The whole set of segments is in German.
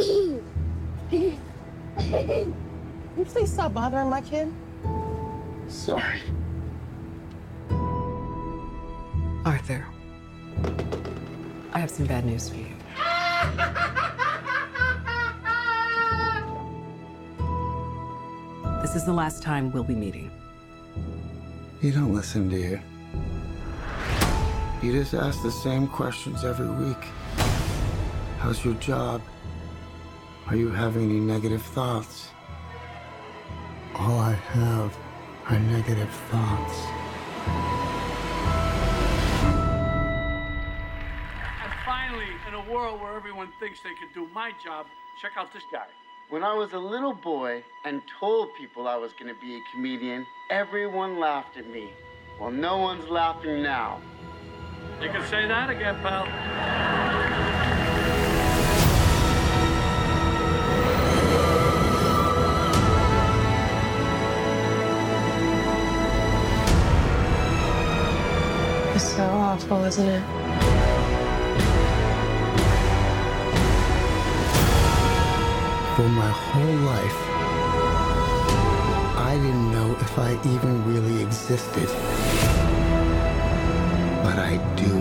Can you please stop bothering my kid? Sorry. Arthur, I have some bad news for you. This is the last time we'll be meeting. You don't listen, do you? You just ask the same questions every week. How's your job? Are you having any negative thoughts? All I have are negative thoughts. And finally, in a world where everyone thinks they could do my job, check out this guy. When I was a little boy and told people I was going to be a comedian, everyone laughed at me. Well, no one's laughing now. You can say that again, pal. So awful, isn't it? For my whole life, I didn't know if I even really existed. But I do.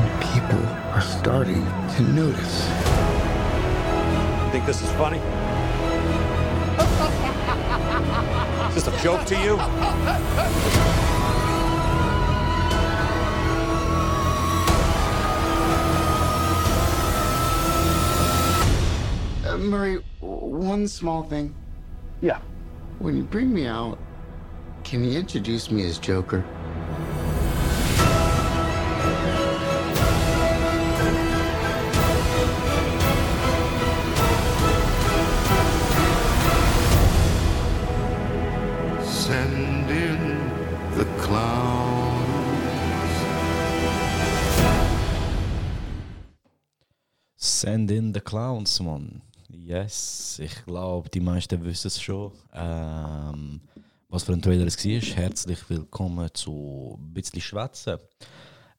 And people are starting to notice. You think this is funny? Is this a joke to you? Murray, one small thing. Yeah. When you bring me out, can you introduce me as Joker? Send in the clowns. Send in the Clowns, Mann. Yes, ich glaube, die meisten wissen es schon. Ähm, was für ein Trailer es war. Herzlich willkommen zu ein bisschen Schwätzen.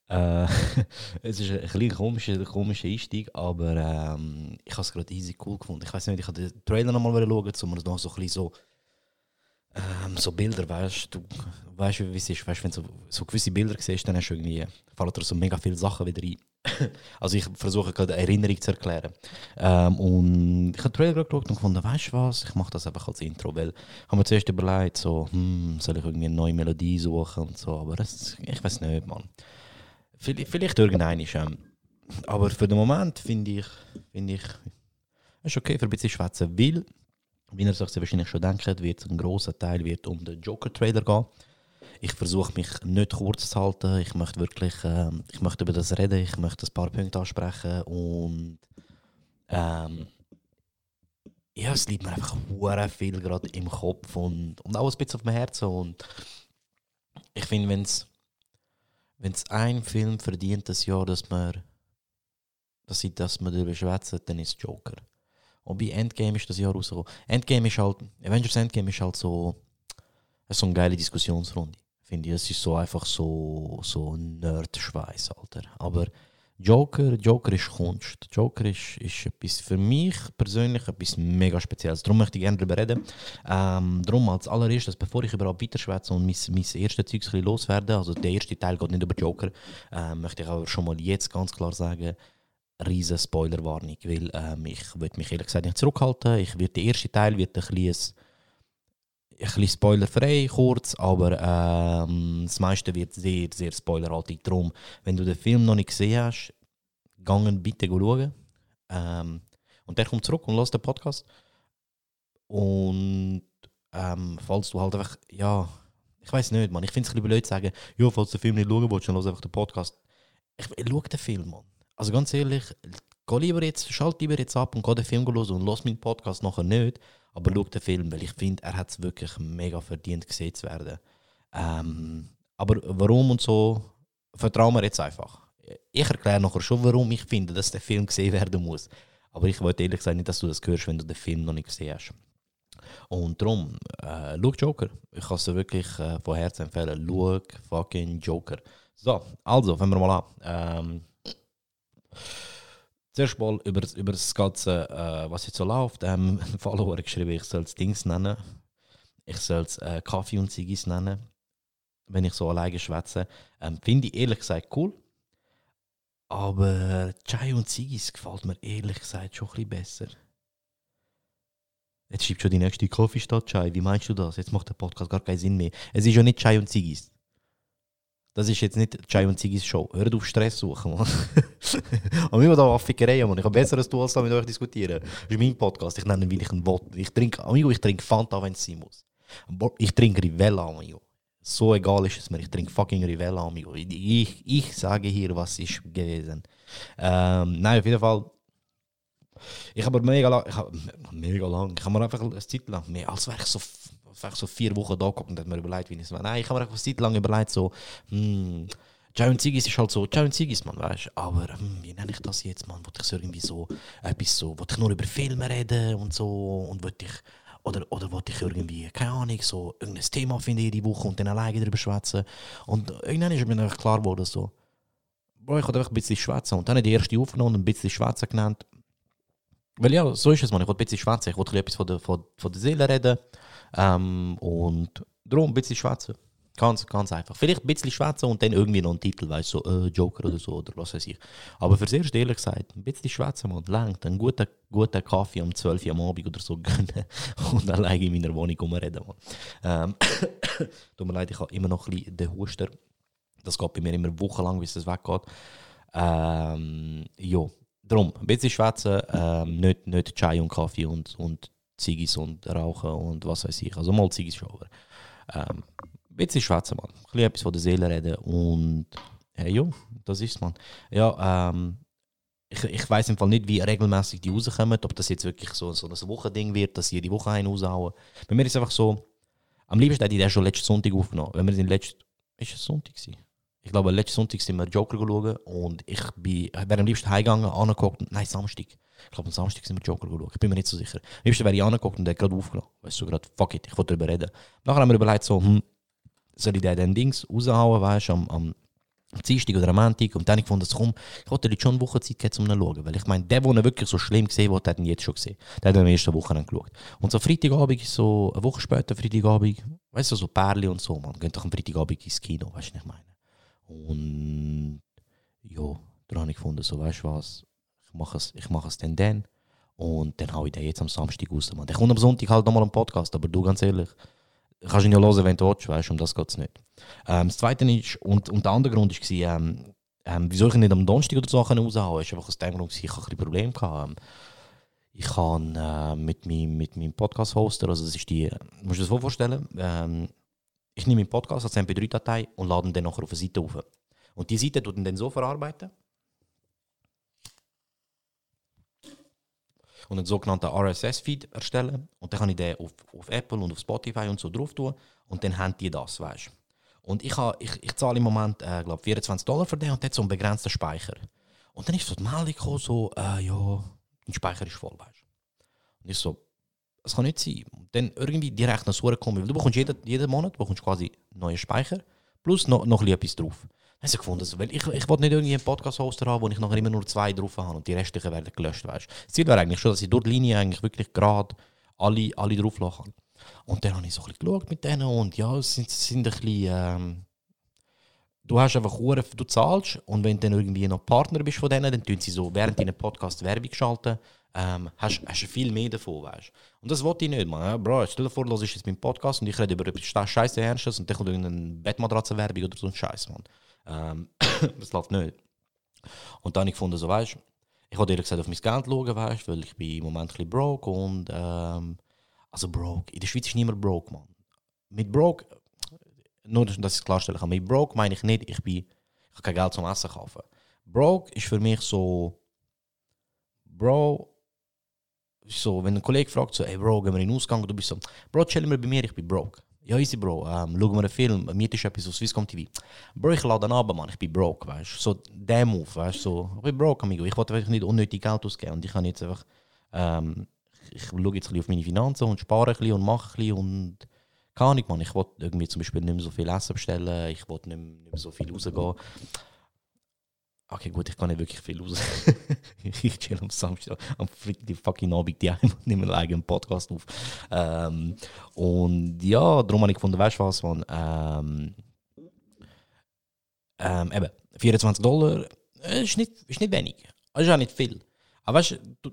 Äh, es ist ein bisschen komischer, komischer Einstieg, aber ähm, ich habe es gerade easy cool gefunden. Ich weiß nicht, ich habe den Trailer nochmal schauen, um mir noch so ein bisschen so ähm, so Bilder, weißt du, weißt wie es ist, weißt, wenn du so, so gewisse Bilder siehst, dann hast du irgendwie, fallen dir so mega viele Sachen wieder ein. also ich versuche gerade eine Erinnerung zu erklären. Ähm, und ich habe den Trailer geschaut und gefunden, weißt du was, ich mache das einfach als Intro, weil ich habe mir zuerst überlegt, so, hm, soll ich irgendwie eine neue Melodie suchen und so, aber das, ich weiß nicht, Mann. Vielleicht, vielleicht irgendein ist, ähm, aber für den Moment finde ich, finde ich, ist okay für ein bisschen schwätzen, weil wie ihr sich wahrscheinlich schon denkt, wird ein grosser Teil wird um den Joker-Trailer gehen. Ich versuche mich nicht kurz zu halten. Ich möchte wirklich ähm, ich möchte über das reden. Ich möchte ein paar Punkte ansprechen. Und ähm, ja, es liegt mir einfach hure viel gerade im Kopf und, und auch ein bisschen auf dem Herzen. Und ich finde, wenn es wenn es ein Film verdient das Jahr, dass man dass, ich, dass man darüber schwätzen, dann ist Joker. Und bei Endgame ist das Jahr rausgekommen. Endgame ist halt, Avengers Endgame ist halt so, so eine geile Diskussionsrunde. Finde ich. Es ist so einfach so, so Nerd-Schweiß, Alter. Aber Joker, Joker ist Kunst. Joker ist, ist etwas für mich persönlich etwas mega Spezielles. Darum möchte ich gerne darüber reden. Ähm, darum als allererstes, bevor ich überhaupt weiterschwätze und mein, mein erstes Zeug loswerde, also der erste Teil geht nicht über Joker, ähm, möchte ich aber schon mal jetzt ganz klar sagen, riesen Spoilerwarnung, weil ähm, ich würde mich ehrlich gesagt nicht zurückhalten. Ich wird der erste Teil wird ein bisschen, bisschen spoilerfrei, kurz, aber ähm, das meiste wird sehr, sehr spoilerhaltig. Darum, wenn du den Film noch nicht gesehen hast, gangen bitte schauen. Ähm, und der kommt zurück und lässt den Podcast. Und ähm, falls du halt einfach, ja, ich weiß nicht, man, ich finde es ein bisschen blöd zu sagen, ja, falls du den Film nicht schauen willst, dann lass einfach den Podcast. Ich, ich schau den Film, Mann. Also ganz ehrlich, geh lieber jetzt, schalt lieber jetzt ab und geh den Film los und lass meinen Podcast nachher nicht, aber schau den Film, weil ich finde, er hat es wirklich mega verdient gesehen zu werden. Ähm, aber warum und so, vertrauen wir jetzt einfach. Ich erkläre nachher schon, warum ich finde, dass der Film gesehen werden muss. Aber ich wollte ehrlich gesagt nicht, dass du das hörst, wenn du den Film noch nicht gesehen hast. Und darum, äh, schau Joker. Ich kann es dir wirklich äh, von Herzen empfehlen. Schau fucking Joker. So, also, fangen wir mal an. Ähm, zuerst mal über, über das Ganze, äh, was jetzt so läuft, ähm, ein Follower geschrieben, ich soll es Dings nennen. Ich soll es äh, Kaffee und Ziggis nennen, wenn ich so alleine schwätze. Ähm, Finde ich ehrlich gesagt cool. Aber Chai und Ziggis gefällt mir ehrlich gesagt schon ein bisschen besser. Jetzt schreibt schon die nächste Kaffee statt Chai. Wie meinst du das? Jetzt macht der Podcast gar keinen Sinn mehr. Es ist ja nicht Chai und Ziggis. Das ist jetzt nicht Chai und Ziggis Show. Hört auf Stress suchen, Mann. Aber immer da Affikerei, Mann. Ich habe besser als du als da mit euch diskutieren. Das ist mein Podcast. Ich nenne ihn, wie ich ihn will. Ich trinke, amigo, ich trinke Fanta, wenn es sein muss. Ich trinke Rivella, amigo. So egal ist es mir. Ich trinke fucking Rivella, amigo. Ich, ich sage hier, was ist gewesen. Ähm, nein, auf jeden Fall. Ich habe mega lang, ich habe, mega lang, ich habe mir einfach eine Zeit lang, mehr als wäre ich so, ich so vier Wochen da geguckt und habe mir überlegt, wie ich es mache. Nein, ich habe mir eine Zeit lang überlegt, so, hm, Chai und ist halt so, und Ziggis, man, weißt aber hm, wie nenne ich das jetzt, man? Wollte ich so irgendwie so, etwas so, wollte ich nur über Filme reden und so, und wollte ich, oder, oder wollte ich irgendwie, keine Ahnung, so, irgendein Thema finden jede Woche und dann alleine darüber schwätzen. Und irgendwann ist mir einfach klar geworden, so, Bro, ich wollte einfach ein bisschen schwätzen. Und dann habe ich die erste aufgenommen und ein bisschen schwätzen genannt. Weil ja, so ist es, man. Ich wollte ein bisschen schwätzen. Ich wollte etwas von der, von, von der Seele reden. Ähm, und darum ein bisschen schwätzen. Ganz, ganz einfach. Vielleicht ein bisschen schwätzen und dann irgendwie noch einen Titel, weißt du, so äh, Joker oder so oder was weiß ich. Aber fürs Erste, ehrlich gesagt, ein bisschen schwätzen, man. Langt. Einen guten, guten Kaffee um 12 Uhr am Abend oder so gönnen und alleine in meiner Wohnung rumreden. Ähm, tut mir leid, ich habe immer noch ein bisschen den Huster. Das geht bei mir immer wochenlang, bis es weggeht. Ähm, ja, darum, ein bisschen schwätzen, ähm, nicht, nicht Chai und Kaffee und, und Ziggis und Rauchen und was weiß ich. Also mal Ziggis schon, aber ähm, bisschen schwätzen, man. Ein bisschen etwas von der Seele reden und hey, ja, das ist man. Ja, ähm, ich, ich weiß im Fall nicht, wie regelmäßig die rauskommen, ob das jetzt wirklich so, so ein Wochending wird, dass jede Woche einen raushauen. Bei mir ist es einfach so, am liebsten hätte ich den schon letzten Sonntag aufgenommen. Wenn wir den letzten, ist es Sonntag gewesen? Ich glaube, letzten Sonntag sind wir Joker geschaut und ich wäre am liebsten heimgegangen, angeguckt. Nein, Samstag. Ich glaube, am Samstag sind wir Joker geschaut. Ich bin mir nicht so sicher. Am liebsten wäre ich angeguckt und der gerade aufgenommen. Weißt du, gerade, fuck it, ich wollte darüber reden. Nachher haben wir überlegt, so, hm, soll ich den, Dings raushauen, weißt du, am, am am Dienstag oder am Montag. Und dann ich gefunden, komm, ich jetzt schon eine Woche Zeit geben, um ihn zu schauen. Weil ich meine, der, der ihn wirklich so schlimm gesehen hat, hat ihn jetzt schon gesehen. Der hat ihn der ersten Woche geschaut. Und so Freitagabend, so eine Woche später, Freitagabend, weißt du, so Pärli und so, man. Geht doch am Freitagabend ins Kino, weißt du, was ich meine. Und ja, dann habe ich gefunden, so, weißt du was, ich mache es, ich mache es dann dann. Und dann habe ich den jetzt am Samstag raus. Man. Der kommt am Sonntag halt nochmal am Podcast, aber du, ganz ehrlich, kannst ihn ja hören, wenn du willst, weißt du, um das geht es nicht. Ähm, das Zweite ist, und, und der andere Grund war, ähm, ähm, wieso ich nicht am Donnerstag oder so raushauen ist einfach aus dem Grund, ich hatte ein Probleme. Gehabt. Ich habe äh, mit, meinem, mit meinem Podcast-Hoster, also das ist die, musst du dir das vorstellen, ähm, ich nehme meinen Podcast als MP3-Datei und lade ihn dann nachher auf eine Seite auf. Und die Seite tut ihn dann so verarbeiten und einen sogenannten RSS-Feed erstellen. Und dann kann ich den auf, auf Apple und auf Spotify und so drauf tun. Und dann haben die das, weißt Und ich, ha, ich, ich zahle im Moment, äh, glaube 24 Dollar für den und der hat so einen begrenzten Speicher. Und dann ist so die Meldung gekommen, so, äh, ja, dein Speicher ist voll, weißt Und ich so, das kann nicht sein. Dann irgendwie die rechnen so weil du bekommst jeden, jeden Monat bekommst quasi neuen Speicher plus noch, noch etwas drauf. Habe ich gefunden, so, weil ich, ich wollte nicht irgendwie einen Podcast-Hoster haben, wo ich nachher immer nur zwei drauf habe und die restlichen werden gelöscht, weißt Das Ziel wäre eigentlich schon, dass ich durch die Linie eigentlich wirklich gerade alle, alle drauf lassen kann. Und dann habe ich so ein bisschen geschaut mit denen und ja, es sind, sind ein bisschen... Ähm, du hast einfach Uhren, du zahlst und wenn du dann irgendwie noch Partner bist von denen, dann tun sie so während deinem Podcast Werbung schalten, ähm, hast, du viel mehr davon, weißt Und das wollte ich nicht, man. Bro, stell dir vor, ist jetzt mein Podcast und ich rede über etwas Scheiße Ernstes und dann kommt irgendeine Bettmatratzenwerbung oder so ein Scheiß, man. Ähm, das läuft nicht. Und dann habe ich gefunden, so, weißt ich wollte ehrlich gesagt auf mein Geld schauen, weißt weil ich bin im Moment ein bisschen broke und ähm, also broke, in der Schweiz ist niemand broke, man. Mit broke, nur dass ich es klarstellen kann, mit broke meine ich nicht, ich bin, ich habe kein Geld zum Essen kaufen. Broke ist für mich so, Bro, so, wenn ein Kollege fragt, so, hey Bro, gehen wir in den Ausgang, du bist so, Bro, chill mir bei mir, ich bin broke. Ja, easy, Bro, ähm, schauen wir einen Film, mietest du etwas auf Swisscom TV. Bro, ich lade ab, Mann, ich bin broke, weißt du. So, der Move, weißt du, so, ich bin broke, amigo. Ich wollte wirklich nicht unnötig Geld ausgeben und ich kann jetzt einfach, ähm, ich schaue jetzt ein auf meine Finanzen und spare ein und mache ein und keine Ahnung, Mann, ich wollte irgendwie zum Beispiel nicht mehr so viel Essen bestellen, ich wollte nicht, nicht mehr so viel rausgehen. Okay, gut, ich kann nicht wirklich viel raus. ich chill am Samstag, am Freitag, fucking Abend die und nehme einen eigenen Podcast auf. Ähm, und ja, darum habe ich gefunden, weißt du was, man, ähm, ähm, eben, 24 Dollar äh, ist, nicht, ist nicht wenig. Das ist auch nicht viel. Aber weißt du,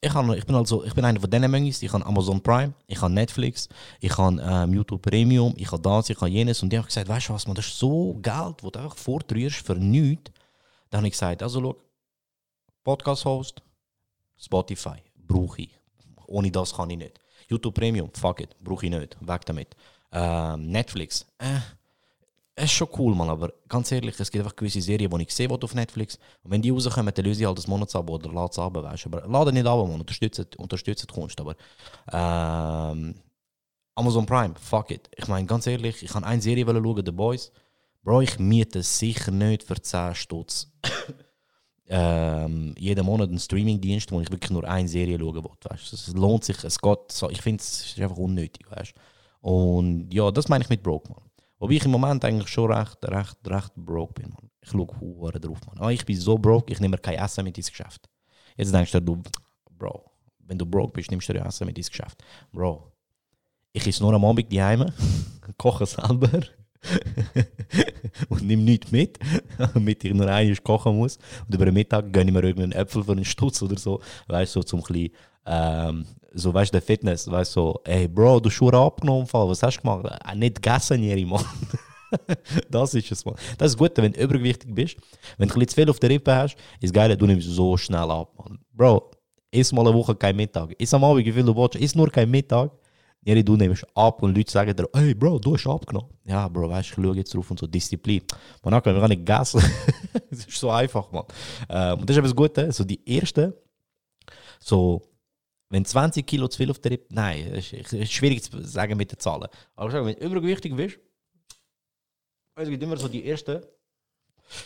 ich, habe, ich, bin also, ich bin einer von diesen Mengen. Ich habe Amazon Prime, ich habe Netflix, ich habe ähm, YouTube Premium, ich habe das, ich habe jenes. Und die haben gesagt, weißt du was, man, das ist so Geld, das du einfach vortrührst für nichts. Dann habe ich gesagt, also schau, Podcast-Host, Spotify, brauche ich. Ohne das kann ich nicht. YouTube Premium, fuck it, brauche ich nicht. Weg damit. Ähm, Netflix, äh, es ist schon cool, man, aber ganz ehrlich, es gibt einfach gewisse Serien, die ich sehe auf Netflix. Und wenn die rauskommen, dann löse ich halt das Monatsabo oder lade es ab, weißt. Aber lade nicht ab, man, unterstützt, unterstützt die Kunst. Aber ähm, Amazon Prime, fuck it. Ich meine, ganz ehrlich, ich kann eine Serie schauen, The Boys. Bro, ich miete sicher nicht für 10 Stutz ähm, jeden Monat einen Streamingdienst, wo ich wirklich nur eine Serie schauen will. Weißt? Es lohnt sich, es geht so, ich finde es ist einfach unnötig. Weißt? Und ja, das meine ich mit broke, man. Wobei ich im Moment eigentlich schon recht, recht, recht broke bin, man. Ich schaue hure drauf, man. Ah, ich bin so broke, ich nehme kein Essen mit ins Geschäft. Jetzt denkst du, du, Bro, wenn du broke bist, nimmst du ja Essen mit ins Geschäft. Bro, ich esse nur am Abend die Heime, koche selber und nimm nichts mit, damit ich nur einmal kochen muss. Und über den Mittag gönne ich mir irgendeinen Äpfel für einen Stutz oder so, weißt du, so zum bisschen, ähm, so weißt du, der Fitness, weißt du, so, ey Bro, du hast schon abgenommen, was hast du gemacht? Äh, nicht gegessen, Jeri, Mann. das ist es, Mann. Das ist gut, wenn du übergewichtig bist. Wenn du ein bisschen zu viel auf der Rippe hast, ist geil, du nimmst so schnell ab, Mann. Bro, iss mal eine Woche kein Mittag. Iss am Abend, wie viel du willst, iss nur kein Mittag. Jeri, du nimmst ab und Leute sagen dir, hey Bro, du hast abgenommen. Ja, Bro, weißt du, ich schaue jetzt drauf und so Disziplin. Man kann gar nicht gegessen. Es ist so einfach, man. Ähm, und das ist eben das Gute, so die erste, so, wenn 20 Kilo zu viel auf der Rippe, nein, ist, ist schwierig zu sagen mit den Zahlen. Aber ich sage, wenn du übergewichtig bist, es gibt immer so die ersten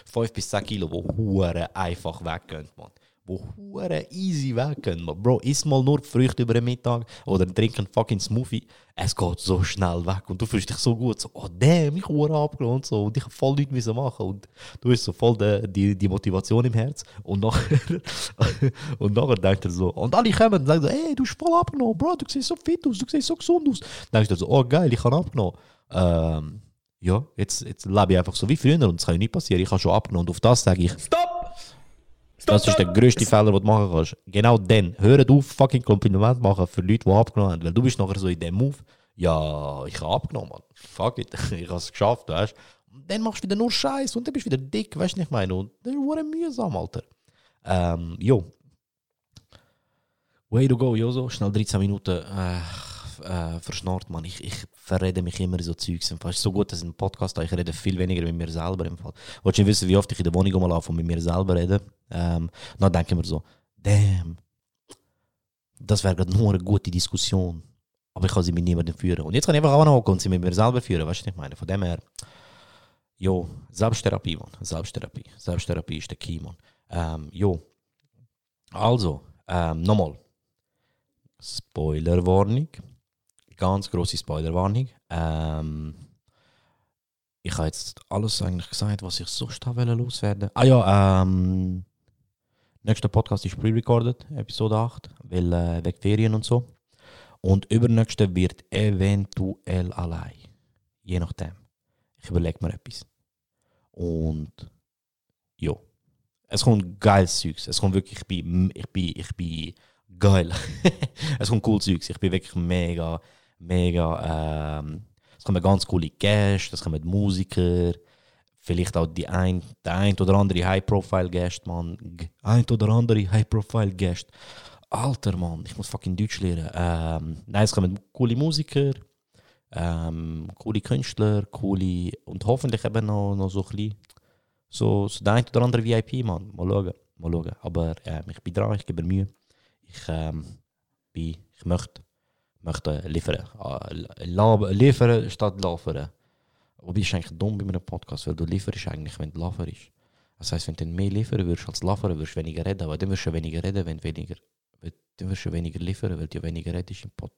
5 bis 10 Kilo, die einfach weggehen, man wo hure easy weg können. Bro, iss mal nur Früchte über den Mittag oder trink einen fucking Smoothie. Es geht so schnell weg und du fühlst dich so gut. So, oh damn, ich hure abgelohnt und so und ich habe voll nichts müssen machen und du hast so voll de, die, die Motivation im Herz und nachher und nachher denkt er so und alle kommen und sagen so, hey, du hast voll abgenommen, Bro, du siehst so fit aus, du siehst so gesund aus. Dann denkst du so, oh geil, ich habe abgenommen. Ähm, ja, jetzt, jetzt lebe ich einfach so wie früher und es kann nicht passieren. Ich habe schon abgenommen und auf das sage ich, Stop! Das ist der größte Fehler, den du machen kannst. Genau dann. Hör auf, fucking Kompliment machen für Leute, die abgenommen haben. Weil du bist nachher so in dem Move, ja, ich habe abgenommen, Mann. Fuck it, ich habe es geschafft, weißt du. Dann machst du wieder nur Scheiß und dann bist du wieder dick, weißt du, nicht meine. Und das ist mühsam, Alter. Ähm, jo. Way to go, Joso. Schnell 13 Minuten. Äh, äh, verschnarrt, man. Ich, ich verrede mich immer so Zeugs. Es ist so gut, dass ich einen Podcast habe. Ich rede viel weniger mit mir selber im Fall. Wolltest du wissen, wie oft ich in der Wohnung mal und mit mir selber rede? Ähm, dann denke ich mir so, damn, das wäre gerade nur eine gute Diskussion. Aber ich kann sie mit niemandem führen. Und jetzt kann ich einfach anhocken und sie mit mir selber führen. Weißt du, was ich meine? Von dem her, jo, Selbsttherapie, man. Selbsttherapie. Selbsttherapie ist der Key, man. Ähm, jo. Also, ähm, nochmal. Spoilerwarnung ganz große Spoilerwarnung. Ähm, ich habe jetzt alles eigentlich gesagt, was ich sonst habe loswerden. Ah ja, ähm, nächster Podcast ist pre-recorded, Episode 8, weil äh, wegen Ferien und so. Und übernächste wird eventuell allein. Je nachdem. Ich überlege mir etwas. Und ja. Es kommt geiles Zeugs. Es kommt wirklich, ich bin, ich bin, ich bin geil. es kommt cool Zeugs. Ich bin wirklich mega mega. Ähm, es kommen ganz coole Gäste, es kommen Musiker, vielleicht auch die ein, der ein oder andere High-Profile-Gast, man. Ein oder andere High-Profile-Gast. Alter, Mann, ich muss fucking Deutsch lernen. Ähm, nein, es kommen coole Musiker, ähm, coole Künstler, coole und hoffentlich eben noch, noch so ein bisschen so, so der ein oder andere VIP, Mann. Mal schauen, mal schauen. Aber äh, ich bin dran, ich gebe mir Mühe. Ich, ähm, bin, ich möchte möchte liefern. Äh, liefern statt liefern. Wobei ist eigentlich dumm bei einem Podcast, weil du lieferst eigentlich, wenn du lieferst. Das heisst, wenn du mehr liefern würdest als liefern, würdest du weniger reden. Aber dann wirst du weniger reden, wenn du weniger, dann wirst du weniger liefern, weil du weniger redest im Pod.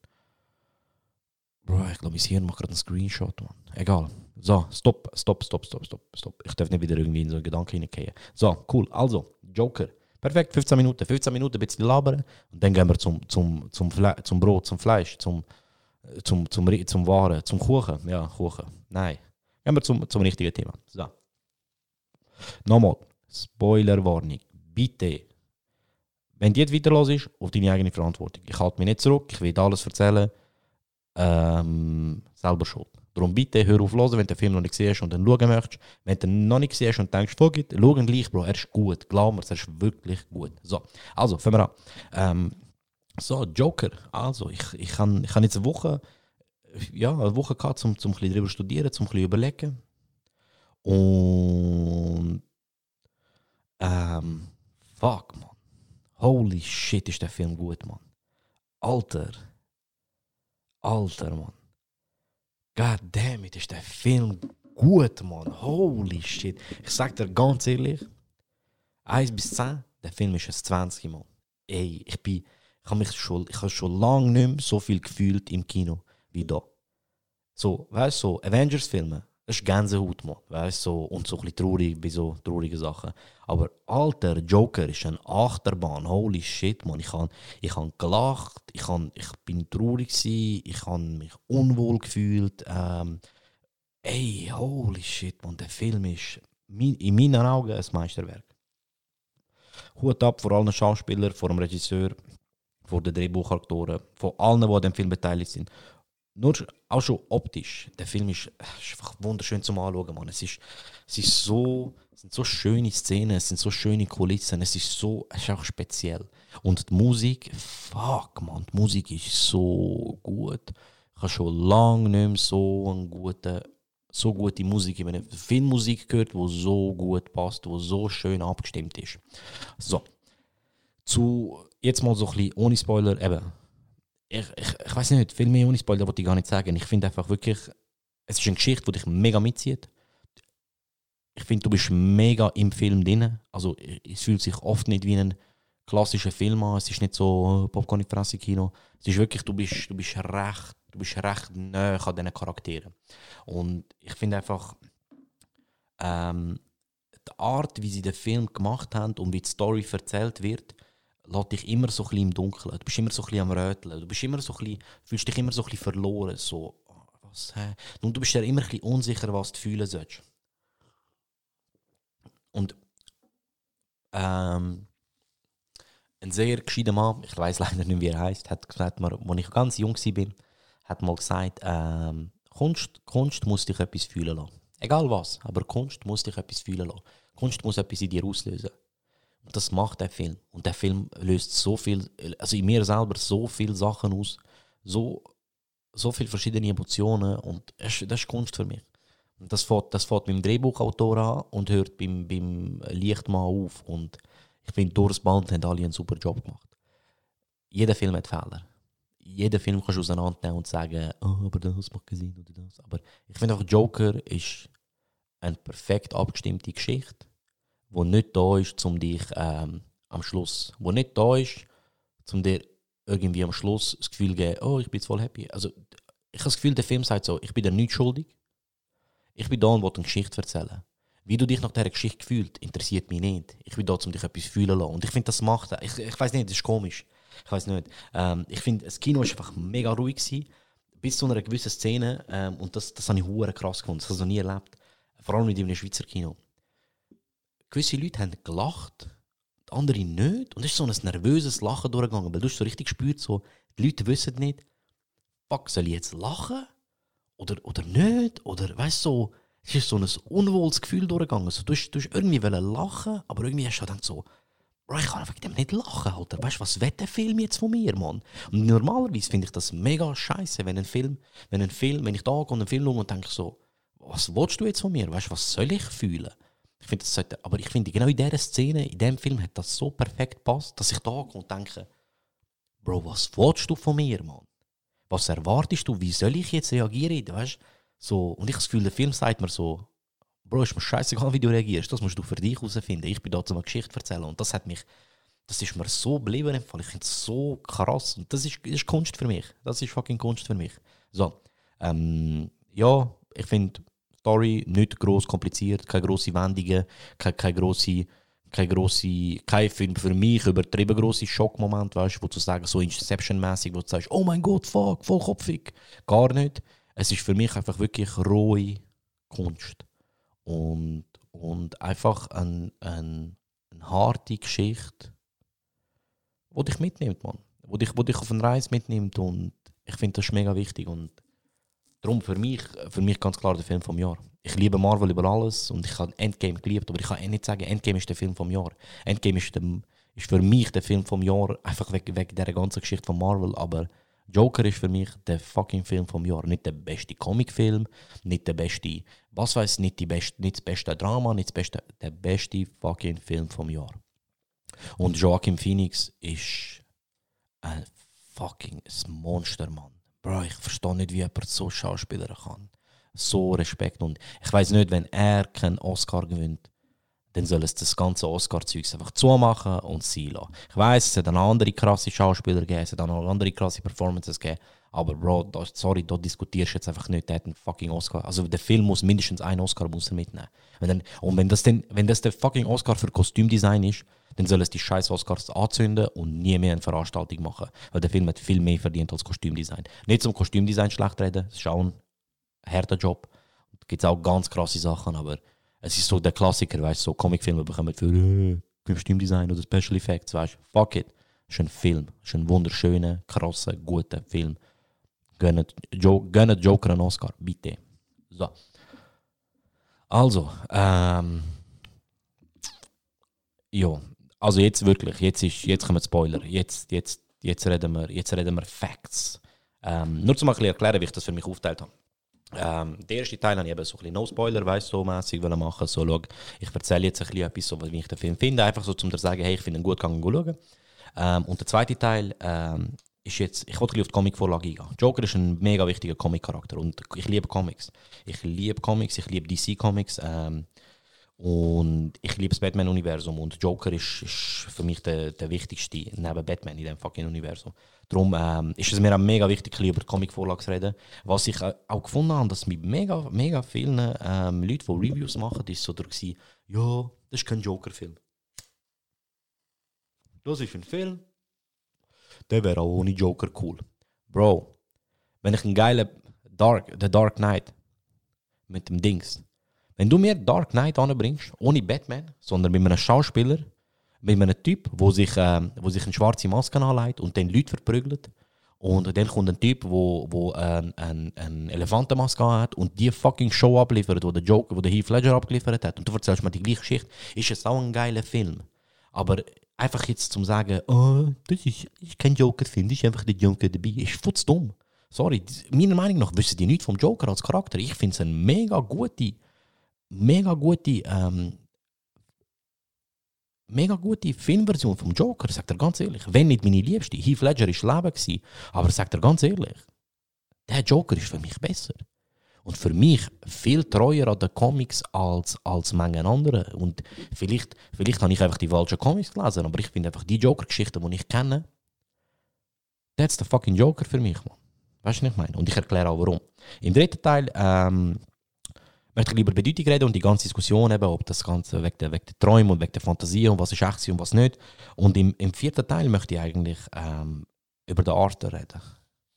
Bro, ich glaube, mein Hirn macht gerade einen Screenshot, man. Egal. So, stopp, stopp, stopp, stopp, stopp, stopp. Ich darf nicht wieder irgendwie in so einen Gedanken hineingehen. So, cool. Also, Joker. Perfekt, 15 Minuten. 15 Minuten ein bisschen labern und dann gehen wir zum, zum, zum, zum Brot, zum Fleisch, zum, zum, zum, Ri- zum Waren, zum Kuchen. Ja, Kuchen. Nein. Gehen wir zum, zum richtigen Thema. So. Nochmal, Spoilerwarnung. Bitte, wenn die jetzt ist, auf deine eigene Verantwortung. Ich halte mich nicht zurück, ich will alles erzählen. Ähm, selber schuld. Darum bitte hör auf hören, wenn du den Film noch nicht siehst und dann schauen möchtest. Wenn du ihn noch nicht siehst und denkst, fuck it, schau ihn gleich, Bro, er ist gut. Glaub mir, er ist wirklich gut. So, also, fangen wir an. Ähm, so, Joker. Also, ich, ich habe ich jetzt eine Woche, ja, eine Woche gehabt, um, um ein bisschen darüber zu studieren, um ein bisschen überlegen. Und ähm, fuck, man. Holy shit, ist der Film gut, man. Alter. Alter, man. God damn it, ist der Film gut, man. Holy shit. Ich sag dir ganz ehrlich, 1 bis 10, der Film ist ein 20, man. Ey, ich bin, ich habe mich schon, ich habe schon lange nicht mehr so viel gefühlt im Kino wie da. So, weißt du, so Avengers-Filme, ist Gänsehaut, man. Weißt so, und so ein bisschen traurig bei so traurigen Sachen. Aber alter Joker ist eine Achterbahn. Holy shit, man. Ich habe ich han gelacht, ich, han, ich bin traurig, gewesen, ich habe mich unwohl gefühlt. Ähm, ey, holy shit, man. Der Film ist in meinen Augen ein Meisterwerk. Hut ab vor allen Schauspielern, vor dem Regisseur, vor den Drehbuchautoren, von allen, die an dem Film beteiligt sind. Nur auch schon optisch. Der Film ist, ist einfach wunderschön zum Anschauen, Mann. Es ist, es ist so, es sind so schöne Szenen, es sind so schöne Kulissen, es ist so, es ist auch speziell. Und die Musik, fuck, man, die Musik ist so gut. Ich habe schon lange nicht mehr so eine gute, so gute Musik in einer Filmmusik gehört, die so gut passt, die so schön abgestimmt ist. So, zu jetzt mal so ein bisschen ohne Spoiler, eben. Ich, ich, ich weiß nicht, viel mehr ohne Spoiler wollte ich gar nicht sagen. Ich finde einfach wirklich, es ist eine Geschichte, die dich mega mitzieht. Ich finde, du bist mega im Film drin. Also es fühlt sich oft nicht wie ein klassischer Film an. Es ist nicht so Popcorn Fresse Kino. Es ist wirklich, du bist, du bist recht, du bist recht nah an diesen Charakteren. Und ich finde einfach, ähm, die Art, wie sie den Film gemacht haben und wie die Story erzählt wird, lässt dich immer so ein bisschen im Dunkeln. Du bist immer so ein bisschen am Röteln. Du bist immer so ein bisschen, fühlst dich immer so ein bisschen verloren. So, ah, was, hä? Und du bist ja immer ein bisschen unsicher, was du fühlen sollst. Und ähm, ein sehr gescheiter Mann, ich weiß leider nicht, wie er heißt, hat gesagt, als ich ganz jung war, hat mal gesagt, ähm, Kunst, Kunst muss dich etwas fühlen lassen. Egal was, aber Kunst muss dich etwas fühlen lassen. Kunst muss etwas in dir auslösen. Und das macht der Film. Und der Film löst so viel, also in mir selber so viele Sachen aus, so, so viele verschiedene Emotionen und das ist, das ist Kunst für mich. Das fängt, das fängt beim Drehbuchautor an und hört beim, beim Lichtmann auf. Und ich finde, durchs Band haben alle einen super Job gemacht. Jeder Film hat Fehler. Jeden Film kannst du auseinandernehmen und sagen, oh, aber das macht keinen Sinn oder das. Aber ich finde auch, Joker ist eine perfekt abgestimmte Geschichte, die nicht da ist, um dich ähm, am Schluss, wo nicht da ist, um dir irgendwie am Schluss das Gefühl zu geben, oh, ich bin jetzt voll happy. Also, ich habe das Gefühl, der Film sagt so, ich bin dir nicht schuldig. Ich bin da und will eine Geschichte erzählen. Wie du dich nach dieser Geschichte fühlst, interessiert mich nicht. Ich bin da, um dich etwas fühlen zu lassen. Und ich finde, das macht. Ich, ich weiß nicht, das ist komisch. Ich weiß nicht. Ähm, ich finde, das Kino war einfach mega ruhig. Gewesen, bis zu einer gewissen Szene. Ähm, und das, das habe ich krass gefunden. Das habe ich noch nie erlebt. Vor allem in einem Schweizer Kino. Gewisse Leute haben gelacht, die anderen nicht. Und es ist so ein nervöses Lachen durchgegangen. Weil du so richtig gespürt, so, die Leute wissen nicht, fuck, soll ich jetzt lachen? Oder, oder nicht? Oder weißt du, so, es ist so ein unwohles Gefühl durchgegangen. So, du, hast, du hast irgendwie lachen, aber irgendwie hast du gedacht so, Bro, ich kann wegen dem nicht lachen, Alter. Weißt du, was will der Film jetzt von mir, Mann? Und normalerweise finde ich das mega scheiße, wenn ein Film, wenn ein Film, wenn ich da gehe und einen Film schaue und denke so, was willst du jetzt von mir? Weißt du, was soll ich fühlen? Ich finde, das sollte, aber ich finde, genau in dieser Szene, in diesem Film hat das so perfekt passt, dass ich da gehe und denke, Bro, was willst du von mir, Mann? Was erwartest du? Wie soll ich jetzt reagieren? Weißt? So, und ich habe das Gefühl, der Film sagt mir so, Bro, ist mir scheißegal, wie du reagierst. Das musst du für dich herausfinden. Ich bin da, um eine Geschichte zu erzählen. Und das hat mich, das ist mir so geblieben. im Fall. Ich finde es so krass. Und das ist, das ist Kunst für mich. Das ist fucking Kunst für mich. So, ähm, ja, ich finde, Story, nicht groß kompliziert, keine grosse Wendungen, keine, keine grosse, keine grosse, kein für, für mich übertrieben grosse Schockmoment, weißt du, wo du sagst, so Inception-mäßig, wo du sagst, oh mein Gott, fuck, voll kopfig. Gar nicht. Es ist für mich einfach wirklich rohe Kunst. Und, und einfach ein, ein, eine harte Geschichte, die dich mitnimmt, Mann. Wo dich, dich auf eine Reise mitnimmt und ich finde das mega wichtig und darum für mich, für mich ganz klar der Film vom Jahr. Ich liebe Marvel über alles und ich habe Endgame geliebt, aber ich kann eh nicht sagen, Endgame ist der Film vom Jahr. Endgame ist, der, ist für mich der Film vom Jahr, einfach wegen, wegen dieser ganzen Geschichte von Marvel, aber Joker ist für mich der fucking Film vom Jahr. Nicht der beste Comicfilm, nicht der beste, was weiß nicht, die best, nicht das beste Drama, nicht das beste, der beste fucking Film vom Jahr. Und Joaquin Phoenix ist ein fucking Monster, Mann. Bro, ich verstehe nicht, wie jemand so Schauspieler kann. So Respekt. Und ich weiß nicht, wenn er keinen Oscar gewinnt, dann soll es das ganze Oscar-Zeug einfach zumachen und sein lassen. Ich weiß, es hat andere krasse Schauspieler gegeben, es hat auch andere krasse Performances gegeben. Aber Bro, da, sorry, da diskutierst du jetzt einfach nicht, der hat einen fucking Oscar. Also der Film muss mindestens einen Oscar muss er mitnehmen. Wenn dann, und wenn das, denn, wenn das der fucking Oscar für Kostümdesign ist, dann soll es die scheiß Oscars anzünden und nie mehr eine Veranstaltung machen. Weil der Film hat viel mehr verdient als Kostümdesign. Nicht zum Kostümdesign schlecht reden, es ist auch ein harter Job. Da gibt es auch ganz krasse Sachen, aber es ist so der Klassiker, weißt du, so Comicfilme bekommen für äh, Kostümdesign oder Special Effects, weißt du, fuck it. Es ist ein Film, es ist ein wunderschöner, krasser, guter Film. Gönnt, jo gönnt Joker einen Oscar, bitte. So. Also, ähm, ja, also jetzt wirklich, jetzt, ist, jetzt kommen Spoiler, jetzt, jetzt, jetzt, reden, wir, jetzt reden wir Facts. Ähm, nur zum erklären, wie ich das für mich aufgeteilt habe. Ähm, der erste Teil habe ich eben so ein bisschen No-Spoiler, weißt so mäßig machen. So, schau, ich erzähle jetzt ein bisschen etwas, so, wie ich den Film finde, einfach so, um zu sagen, hey, ich finde ihn gut, kann ihn schauen. Ähm, und der zweite Teil ähm, ist jetzt, ich wollte auf die Comic-Vorlage eingehen. Joker ist ein mega wichtiger Comic-Charakter und ich liebe Comics. Ich liebe Comics, ich liebe DC-Comics. Ähm, und ich liebe das Batman-Universum und Joker ist, ist, für mich der, der wichtigste neben Batman in diesem fucking Universum. Darum ähm, ist es mir auch mega wichtig, über die Comic-Vorlage zu reden. Was ich auch gefunden habe, dass mit mega, mega vielen ähm, Leuten, die Reviews machen, ist so durch ja, das ist kein Joker-Film. Das ist ein Film, auch ohne Joker cool. Bro, wenn ich einen geilen Dark, The Dark Knight mit dem Dings wenn du mir Dark Knight anbringst, ohne Batman, sondern mit einem Schauspieler, mit einem Typ, wo sich, äh, wo sich eine schwarze Maske anlegt und dann Leute verprügelt, und dann kommt ein Typ, wo, wo ein Elefantenmaske hat und die fucking Show abliefert, wo der Joker, wo der Heath Ledger abgeliefert hat. Und du erzählst mir die gleiche Geschichte. Ist es auch ein geiler Film. Aber einfach jetzt zum sagen, oh, das ist, ist kein Joker-Film, das ist einfach der Joker dabei, ist futz dumm. Sorry, meiner Meinung nach wissen die nichts vom Joker als Charakter. Ich finde es eine mega gute mega gute, ähm, mega gute Filmversion vom Joker, sagt er ganz ehrlich. Wenn nicht meine Liebste. Heath Ledger ist Leben aber sagt er ganz ehrlich, der Joker ist für mich besser. Und für mich viel treuer an den Comics als, als manche andere. Und vielleicht, vielleicht habe ich einfach die falschen Comics gelesen, aber ich finde einfach die Joker-Geschichten, die ich kenne, that's the fucking Joker für mich, man. Weißt du, was ich meine? Und ich erkläre auch warum. Im dritten Teil ähm, möchte ich lieber Bedeutung reden und die ganze Diskussion eben, ob das Ganze wegen der, wegen der Träume und wegen der Fantasie und was ist echt und was nicht. Und im, im vierten Teil möchte ich eigentlich ähm, über den Arthur reden.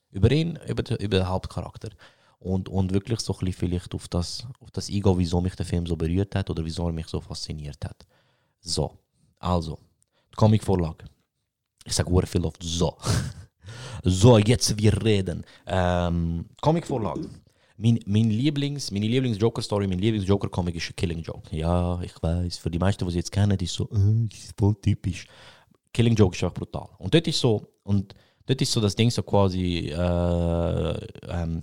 Über ihn, über den, über den Hauptcharakter. Und, und wirklich so ein bisschen vielleicht auf das, auf das eingehen, wieso mich der Film so berührt hat oder wieso er mich so fasziniert hat. So, also, die Comic-Vorlage. Ich sage sehr viel oft so. so, jetzt wir reden. Ähm, Comic-Vorlage. Mein, mein Lieblings, meine Lieblings-Joker-Story, mein Lieblings-Joker-Comic ist Killing Joke. Ja, ich weiß, für die meisten, die sie jetzt kennen, ist so, äh, ist voll typisch. Killing Joke ist einfach brutal. Und dort ist so, und dort ist so das Ding so quasi, äh, ähm,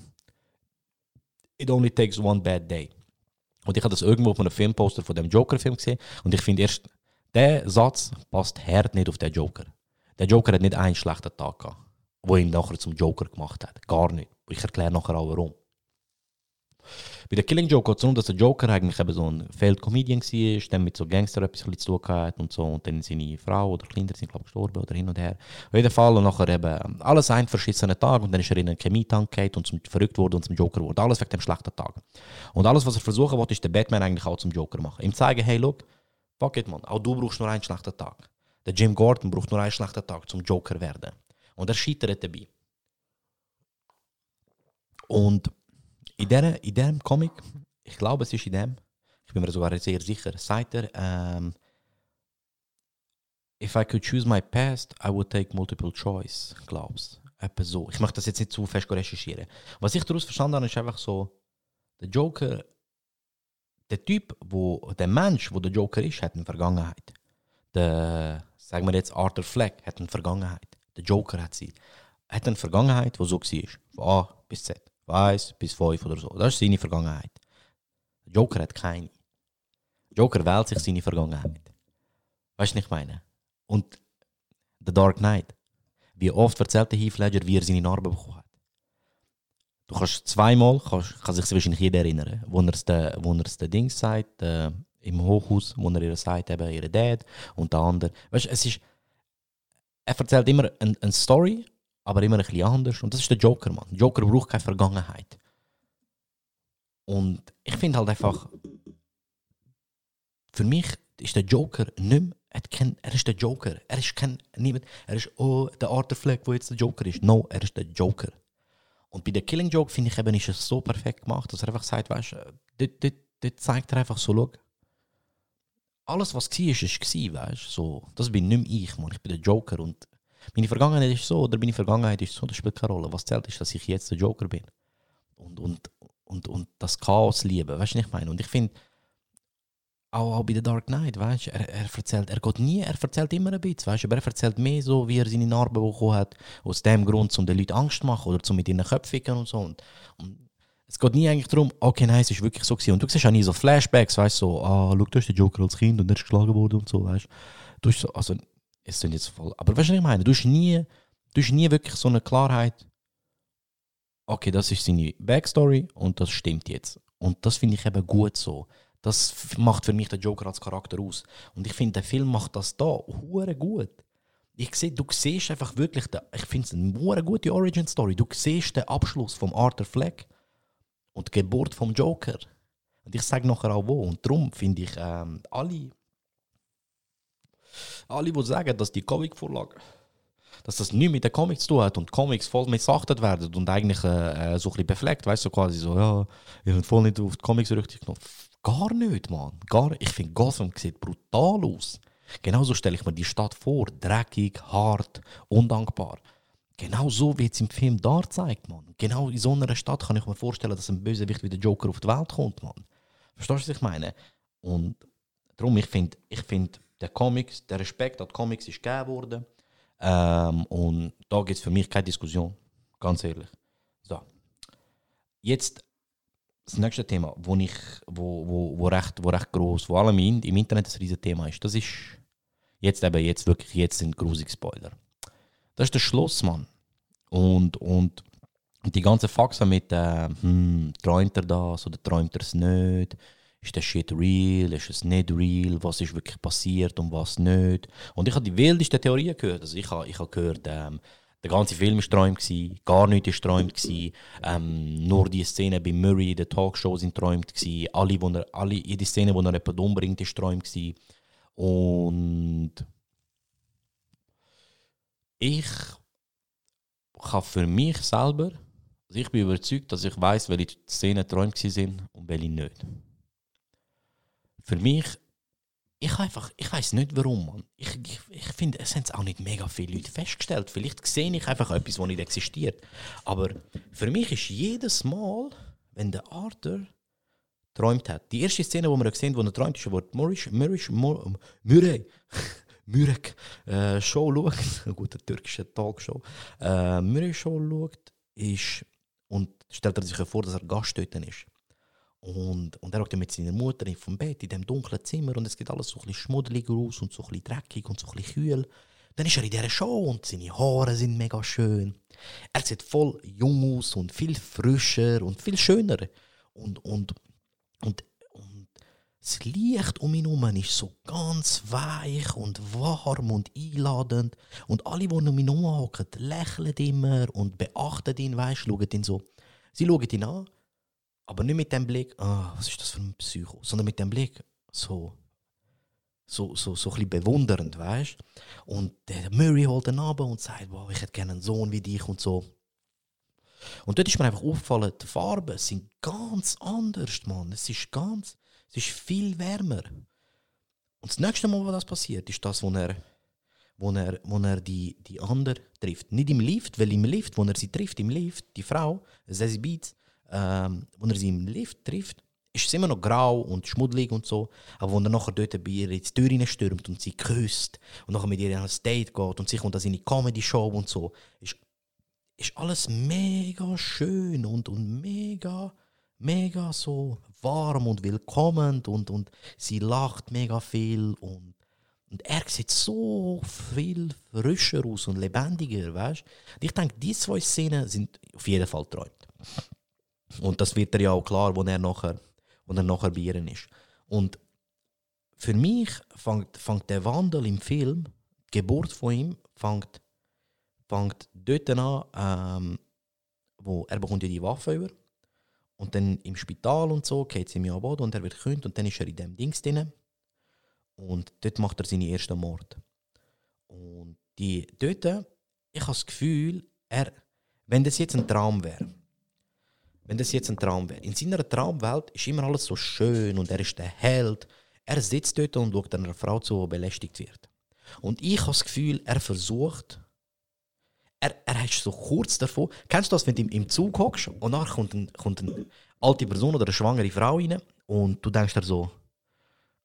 it only takes one bad day. Und ich habe das irgendwo auf einem Filmposter von dem Joker-Film gesehen und ich finde erst, der Satz passt hart nicht auf den Joker. Der Joker hat nicht einen schlechten Tag gehabt, wo ihn nachher zum Joker gemacht hat. Gar nicht. Ich erkläre nachher auch warum. Bei der Killing Joke geht es darum, dass der Joker eigentlich eben so ein Failed Comedian war, dann mit so Gangster etwas zu tun hat und so. Und dann seine Frau oder Kinder sind, glaube ich, gestorben oder hin und her. Auf jeden Fall. Und nachher eben alles ein verschissenen Tag. Und dann ist er in einen Chemietank und zum verrückt worden und zum Joker geworden. Alles wegen dem schlechten Tag. Und alles, was er versuchen wollte, ist der Batman eigentlich auch zum Joker machen. Ihm zeigen, hey, look, fuck it, man. Auch du brauchst nur einen schlechten Tag. Der Jim Gordon braucht nur einen schlechten Tag zum Joker werden. Und er scheitert dabei. Und in diesem in diesem Comic, ich glaube, es ist in dem, ich bin mir sogar sehr sicher, sagt er, ähm, If I could choose my past, I would take multiple choice, glaubst Etwa so. Ich möchte das jetzt nicht zu fest recherchieren. Was ich daraus verstanden habe, ist einfach so, der Joker, der Typ, wo, der Mensch, wo der Joker ist, hat eine Vergangenheit. Der, sagen wir jetzt, Arthur Fleck hat eine Vergangenheit. Der Joker hat sie. Hat eine Vergangenheit, die so war. Von A bis Z. 1 bis 5 oder so. Das ist seine Vergangenheit. Joker hat keine. Joker wählt sich seine Vergangenheit. Weißt du, was ich meine? Und The Dark Knight. Wie oft erzählt der Heath Ledger, wie er seine Narbe bekommen hat. Du kannst zweimal, kannst, kann sich wahrscheinlich jeder erinnern, wo er es der Dings sagt, äh, im Hochhaus, wo er ihr sagt, eben ihre Dad und der andere. Weißt du, es ist, er erzählt immer eine ein Story, aber immer ein bisschen anders. Und das ist der Joker, Mann. Joker braucht keine Vergangenheit. Und ich finde halt einfach, für mich ist der Joker nicht mehr, er, kein, er ist der Joker. Er ist kein, niemand, er ist, oh, der Arthur Fleck, wo jetzt der Joker ist. No, er ist der Joker. Und bei der Killing Joke finde ich eben, ist es so perfekt gemacht, dass er einfach sagt, weißt du, dort, zeigt er einfach so, schau, alles was war, ist, gewesen, weißt du, so, das bin nicht mehr ich, Mann, ich bin der Joker und meine Vergangenheit ist so, oder meine Vergangenheit ist so, das spielt keine Rolle. Was zählt ist, dass ich jetzt der Joker bin. Und, und, und, und das Chaos liebe, weißt du, ich meine? Und ich finde, auch, auch bei The Dark Knight, weißt du, er, er erzählt, er geht nie, er erzählt immer ein bisschen, weißt du, aber er erzählt mehr so, wie er seine Narben bekommen hat, aus dem Grund, um den Leuten Angst zu machen oder um mit ihnen Köpfen und so. Und, und es geht nie eigentlich darum, okay, nein, es ist wirklich so gewesen. Und du siehst auch nie so Flashbacks, weißt du, so, ah, schau, du hast den Joker als Kind und er ist geschlagen worden und so, weißt du. So, also, es sind jetzt voll, aber weißt du, was ich meine? Du hast nie, du hast nie wirklich so eine Klarheit, okay, das ist seine Backstory und das stimmt jetzt. Und das finde ich eben gut so. Das macht für mich den Joker als Charakter aus. Und ich finde, der Film macht das da hure gut. Ich sehe, du siehst einfach wirklich, den, ich finde es eine gute Origin Story. Du siehst den Abschluss vom Arthur Fleck und die Geburt vom Joker. Und ich sage nachher auch wo. Und darum finde ich ähm, alle, alle, die sagen, dass die Comic-Vorlage dass das nichts mit den Comics zu tun hat und Comics voll missachtet werden und eigentlich äh, äh so ein bisschen befleckt, weißt du, so quasi so, ja, ich bin voll nicht auf die Comics richtig genommen. Gar nicht, Mann. Gar, ich finde, Gotham sieht brutal aus. Genauso stelle ich mir die Stadt vor. Dreckig, hart, undankbar. Genau so wie es im Film da zeigt, man. Genau in so einer Stadt kann ich mir vorstellen, dass ein Bösewicht wie der Joker auf die Welt kommt, man. Verstehst du, was ich meine? Und darum, ich finde, ich find, der Comics, der Respekt an Comics ist gegeben worden. Ähm, und da gibt es für mich keine Diskussion. Ganz ehrlich. So. Jetzt das nächste Thema, wo ich, wo, wo, wo recht, wo recht groß, vor allem im, im Internet ein riesiges Thema ist, das ist jetzt eben jetzt wirklich jetzt sind grusige Spoiler. Das ist der Schluss, Mann. Und, und die ganze Faxe mit, äh, hm, träumt er das oder träumt er es nicht? Ist der Shit real? Ist es nicht real? Was ist wirklich passiert und was nicht? Und ich habe die wildesten Theorien gehört. Also ich habe, ich habe gehört, ähm, der ganze Film war träumt, gar nichts war träumt. Ähm, nur die Szene bei Murray, der Talkshow, sind träumt. Alle, wo er, alle, jede Szene, wo er jemanden umbringt, war träumt. Und ich kann für mich selber, also ich bin überzeugt, dass ich weiß, welche Szenen träumt sind und welche nicht. Für mich ich einfach, ich weiß nicht warum, Mann. Ich, ich, ich finde, es haben auch nicht mega viele Leute festgestellt. Vielleicht sehe ich einfach etwas, das nicht existiert. Aber für mich ist jedes Mal, wenn der Arthur träumt hat, die erste Szene, die wir gesehen haben, wo er träumt, ist, wo Murray, Murray, Murray, Mürek äh, Show schaut, eine gute türkische Talkshow, äh, Murray Show schaut, ist, und stellt er sich vor, dass er Gaststätten ist. Und, und er schaut mit seiner Mutter vom Bett in dem dunklen Zimmer und es geht alles so ein bisschen schmuddelig aus und so ein bisschen dreckig und so ein bisschen kühl. Dann ist er in dieser Show und seine Haare sind mega schön. Er sieht voll jung aus und viel frischer und viel schöner. und, und, und, und das Licht um ihn herum ist so ganz weich und warm und einladend. Und alle, die um ihn herum hocken, lächeln immer und beachten ihn, weißt schauen ihn so. Sie schauen ihn an, aber nicht mit dem Blick, ah, was ist das für ein Psycho, sondern mit dem Blick, so, so, so, so ein bewundernd, weißt. Und der Murray holt ihn ab und sagt, wow, ich hätte gerne einen Sohn wie dich und so. Und dort ist mir einfach aufgefallen, die Farben sind ganz anders, Mann. Es ist ganz, es ist viel wärmer. Und das nächste Mal, wo das passiert, ist das, wo er, wo er, wo er die, die andere trifft. Nicht im Lift, weil im Lift, wo er sie trifft, im Lift, die Frau, Zazie Beats, ähm, wo er sie im Lift trifft, ist es immer noch grau und schmuddelig und so. Aber wenn er nachher dort bei ihr in die Tür stürmt und sie küsst und nachher mit ihr an ein Date geht und sie kommt an seine Comedy-Show und so, ist, ist alles mega schön und, und mega, mega so warm und willkommen und, und sie lacht mega viel und, und er sieht so viel frischer aus und lebendiger, weißt du? Ich denke, diese zwei Szenen sind auf jeden Fall träumt. Und das wird er ja auch klar, wo er nachher, wo er nachher bei ihr ist. Und für mich fängt, fängt der Wandel im Film, die Geburt von ihm, fängt, fängt dort an, ähm, wo er bekommt ja die Waffe über. Und dann im Spital und so geht es ihm ja an Boden und er wird gekündigt und dann ist er in dem Dings drin. Und dort macht er seinen ersten Mord. Und die dort, ich habe das Gefühl, er, wenn das jetzt ein Traum wäre, wenn das jetzt ein Traum wäre. In seiner Traumwelt ist immer alles so schön und er ist der Held. Er sitzt dort und schaut einer Frau zu, die belästigt wird. Und ich habe das Gefühl, er versucht, er, er ist so kurz davor. Kennst du das, wenn du im, Zug hockst und nachher kommt, ein, kommt eine alte Person oder eine schwangere Frau rein und du denkst dir so,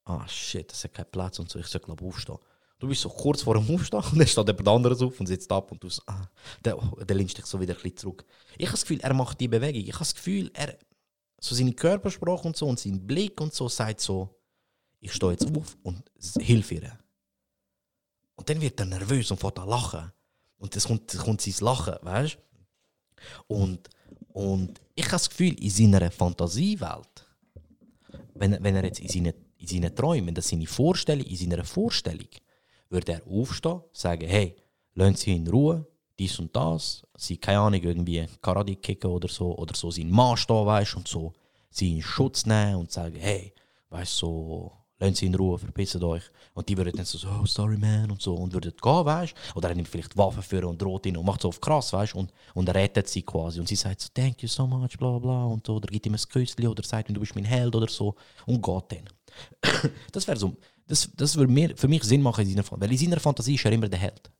ah shit, das hat keinen Platz und so, ich soll glaube aufstehen. Du bist so kurz vor dem Aufstehen und dann steht jemand anderes auf und sitzt ab und du so, ah, der, der lehnst dich so wieder ein zurück. Ich habe das Gefühl, er macht die Bewegung. Ich habe das Gefühl, er, so seine Körpersprache und so und sein Blick und so sagt so, ich stehe jetzt auf und hilf ihr. Und dann wird er nervös und fängt an lachen. Und das kommt, kommt sein Lachen, weißt du? Und, und ich habe das Gefühl, in seiner Fantasiewelt, wenn, wenn er jetzt in seinen, in seinen Träumen, das seine Vorstellung, in seiner Vorstellung, würde er aufstehen, sagen, hey, lassen Sie in Ruhe, dies und das, sie, keine Ahnung, irgendwie Karate kicken oder so, oder so seinen Mann stehen, weißt und so, sie in Schutz nehmen und sagen, hey, weißt so, lassen Sie in Ruhe, verpissen euch. Und die würden dann so, oh, sorry man, und so, und würden gehen, weißt Oder er nimmt vielleicht Waffen für und droht ihn und macht so auf krass, weißt und, und rettet sie quasi. Und sie sagt so, thank you so much, bla bla, und so, oder gibt ihm ein Küsschen oder sagt ihm, du bist mein Held oder so, und geht dann. das wäre so, das, das würde mir, für mich Sinn machen in seiner Fantasie. Weil in seiner Fantasie ist er immer der Held.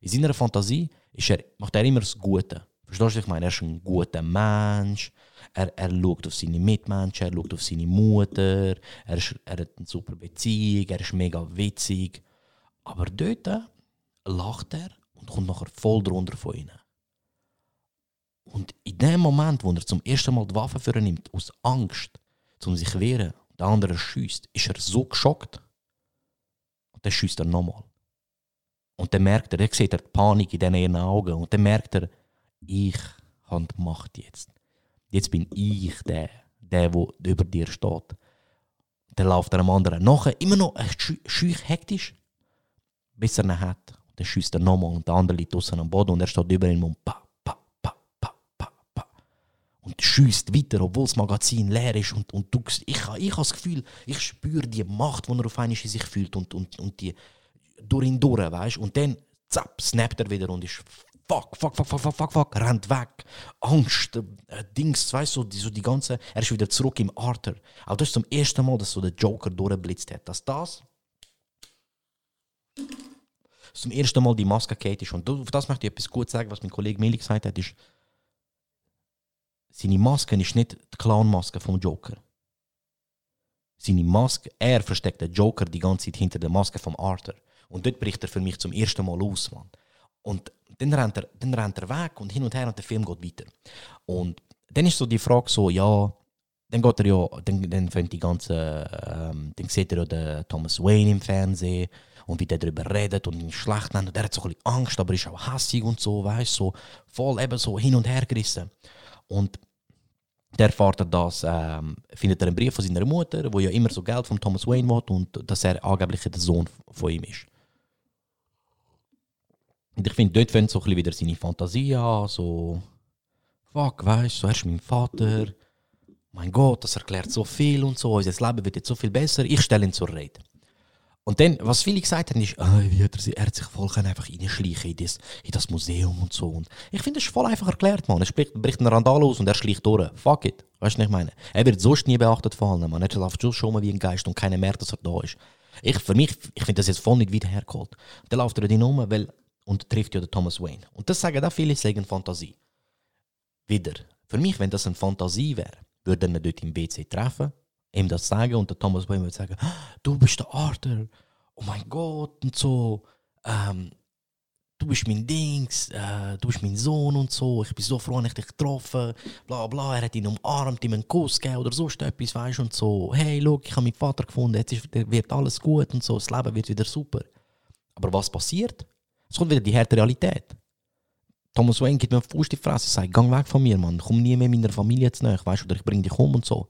In seiner Fantasie ist er, macht er immer das Gute. Verstehst du, ich meine? Er ist ein guter Mensch. Er, er schaut auf seine Mitmenschen, er schaut auf seine Mutter. Er, ist, er hat eine super Beziehung, er ist mega witzig. Aber dort lacht er und kommt nachher voll drunter von ihnen. Und in dem Moment, wo er zum ersten Mal die Waffe für nimmt, aus Angst, um sich zu wehren, der andere schießt, ist er so geschockt. Und dann schießt er nochmal. Und dann merkt er, er sieht er die Panik in diesen Augen. Und dann merkt er, ich habe die Macht jetzt. Jetzt bin ich der, der, der über dir steht. Dann läuft er einem anderen nachher, immer noch schüch hektisch, bis er ihn hat. Dann schießt er nochmal und der andere liegt draußen am Boden und er steht über ihm und pa, und schießt weiter, obwohl das Magazin leer ist. Und, und du, ich, ich habe das Gefühl, ich spüre die Macht, die er auf einmal in sich fühlt und, und, und die durch ihn durch, weißt Und dann zapp, snappt er wieder und ist fuck, fuck, fuck, fuck, fuck, fuck, fuck, rennt weg. Angst, äh, Dings, weißt du, so, die, so die ganze. Er ist wieder zurück im Arthur. Aber das ist zum ersten Mal, dass so der Joker durchblitzt hat. Dass das. zum ersten Mal die Maske geht ist. Und auf das möchte ich etwas gut sagen, was mein Kollege Meli gesagt hat, ist, seine Maske ist nicht die Clown-Maske vom Joker. Seine Maske, er versteckt den Joker die ganze Zeit hinter der Maske vom Arthur. Und dort bricht er für mich zum ersten Mal aus, Mann. Und dann rennt, er, dann rennt er weg und hin und her und der Film geht weiter. Und dann ist so die Frage so, ja, dann geht er ja, dann, dann fängt die ganze, ähm, dann sieht er ja den Thomas Wayne im Fernsehen und wie der darüber redet und ihn schlecht nennt. Und er hat so ein bisschen Angst, aber ist auch hassig und so, weißt so voll eben so hin und her gerissen. Und der erfährt er das, ähm, findet er einen Brief von seiner Mutter, wo ja immer so Geld von Thomas Wayne will und dass er angeblich der Sohn von ihm ist. Und ich finde, dort fängt so ein wieder seine Fantasie an, so, fuck, weißt du, so, er ist mein Vater, mein Gott, das erklärt so viel und so, unser Leben wird jetzt so viel besser, ich stelle ihn zur Rede. Und dann, was viele gesagt haben, ist, ah, wie hat er, sich- er hat sich voll einfach reinschleichen in das, in das Museum und so. Und ich finde, das ist voll einfach erklärt, man. Er spricht, bricht einen Randal aus und er schleicht durch. Fuck it. Weißt du, was ich meine? Er wird sonst nie beachtet von allen, man. Er läuft schon schon mal wie ein Geist und keiner merkt, dass er da ist. Ich, für mich, ich finde das jetzt voll nicht weit hergeholt. Dann läuft er drin rum, weil, und trifft ja den Thomas Wayne. Und das sagen auch viele, sagen Fantasie. Wieder. Für mich, wenn das eine Fantasie wäre, würde er ihn dort im WC treffen, ihm das sagen und der Thomas Wayne würde sagen, «Ah, du bist der Arthur, oh mein Gott. Und so, ähm, du bist mein Dings, äh, du bist mein Sohn und so, ich bin so froh, dass ich dich getroffen, bla bla, er hat ihn umarmt, ihm einen Kuss gegeben oder sonst etwas, weißt und so, hey, look, ich habe meinen Vater gefunden, jetzt ist, wird alles gut und so, das Leben wird wieder super. Aber was passiert? Es kommt wieder die harte Realität. Thomas Wayne gibt mir einen Fuß in die Fresse, sagt, geh weg von mir, Mann, komm nie mehr meiner Familie zu nahe, weißt oder ich bring dich um und so.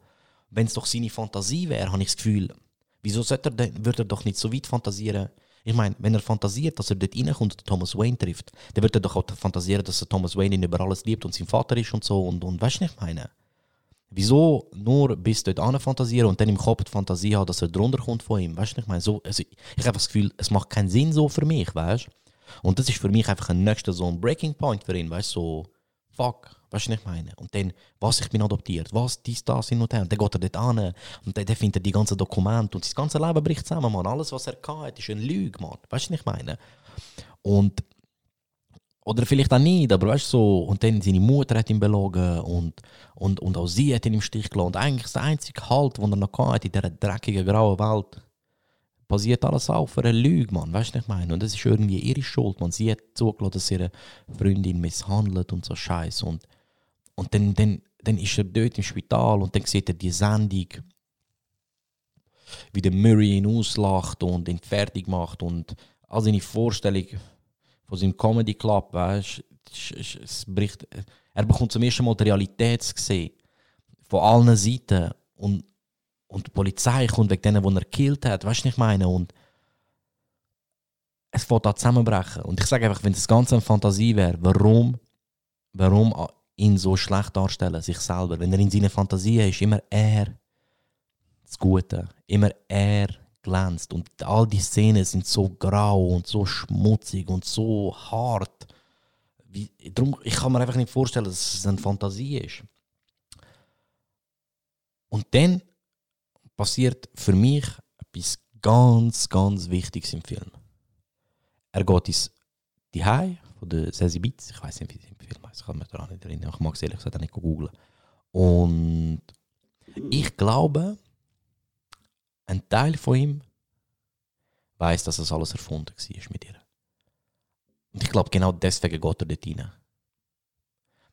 Wenn es doch seine Fantasie wäre, habe ich das Gefühl, wieso sollte er denn, würde er doch nicht so weit fantasieren? Ich meine, wenn er fantasiert, dass er dort reinkommt und Thomas Wayne trifft, dann wird er doch auch fantasieren, dass er Thomas Wayne ihn über alles liebt und sein Vater ist und so. Und, und weißt du, ich meine? Wieso nur bis dort an fantasieren und dann im Kopf die Fantasie haben, dass er drunter kommt von ihm? Weißt du, ich meine? So, also, ich habe das Gefühl, es macht keinen Sinn so für mich, weißt du? Und das ist für mich einfach ein nächster so ein Breaking Point für ihn, weißt du? So, fuck, weißt du, was ich meine? Und dann, was, ich bin adoptiert, was, dies, das, hin und her. Und dann geht er dort an und dann, dann findet er die ganzen Dokumente und sein ganzes Leben bricht zusammen, Mann. Alles, was er hat, ist eine Lüge, Mann. Weißt du, was ich meine? Und, oder vielleicht auch nicht, aber weißt du, so, und dann seine Mutter hat ihn belogen und, und, und auch sie hat ihn im Stich gelassen. Und eigentlich der einzige Halt, den er noch hat in dieser dreckigen, grauen Welt, basiert alles auf einer Lüge, Mann. Weißt du, was ich meine? Und das ist irgendwie ihre Schuld, man. Sie hat zugelassen, dass ihre Freundin misshandelt und so Scheiß. Und, und dann, dann, dann ist er dort im Spital und dann sieht er die Sendung, wie der Murray ihn auslacht und ihn fertig macht und all seine Vorstellung von seinem Comedy Club, weißt es- bricht, er bekommt zum ersten Mal die Realität zu sehen. Von allen Seiten. Und, und die Polizei kommt wegen denen, die er gekillt hat. Weißt du, ich meine? Und es fängt an zusammenbrechen. Und ich sage einfach, wenn das Ganze eine Fantasie wäre, warum, warum ihn so schlecht darstellen, sich selber? Wenn er in seiner Fantasie ist, immer er das Gute, immer er glänzt. Und all die Szenen sind so grau und so schmutzig und so hart. Wie, drum, ich kann mir einfach nicht vorstellen, dass es eine Fantasie ist. Und dann passiert für mich etwas ganz, ganz Wichtiges im Film. Er geht ins die von der Sassy Beats. Ich weiß nicht, wie sie Film heißt. Ich kann mich daran nicht erinnern. Ich mag es ehrlich gesagt auch nicht googeln. Und ich glaube, ein Teil von ihm weiß, dass das alles erfunden war mit ihr. Und ich glaube, genau deswegen geht er dort rein.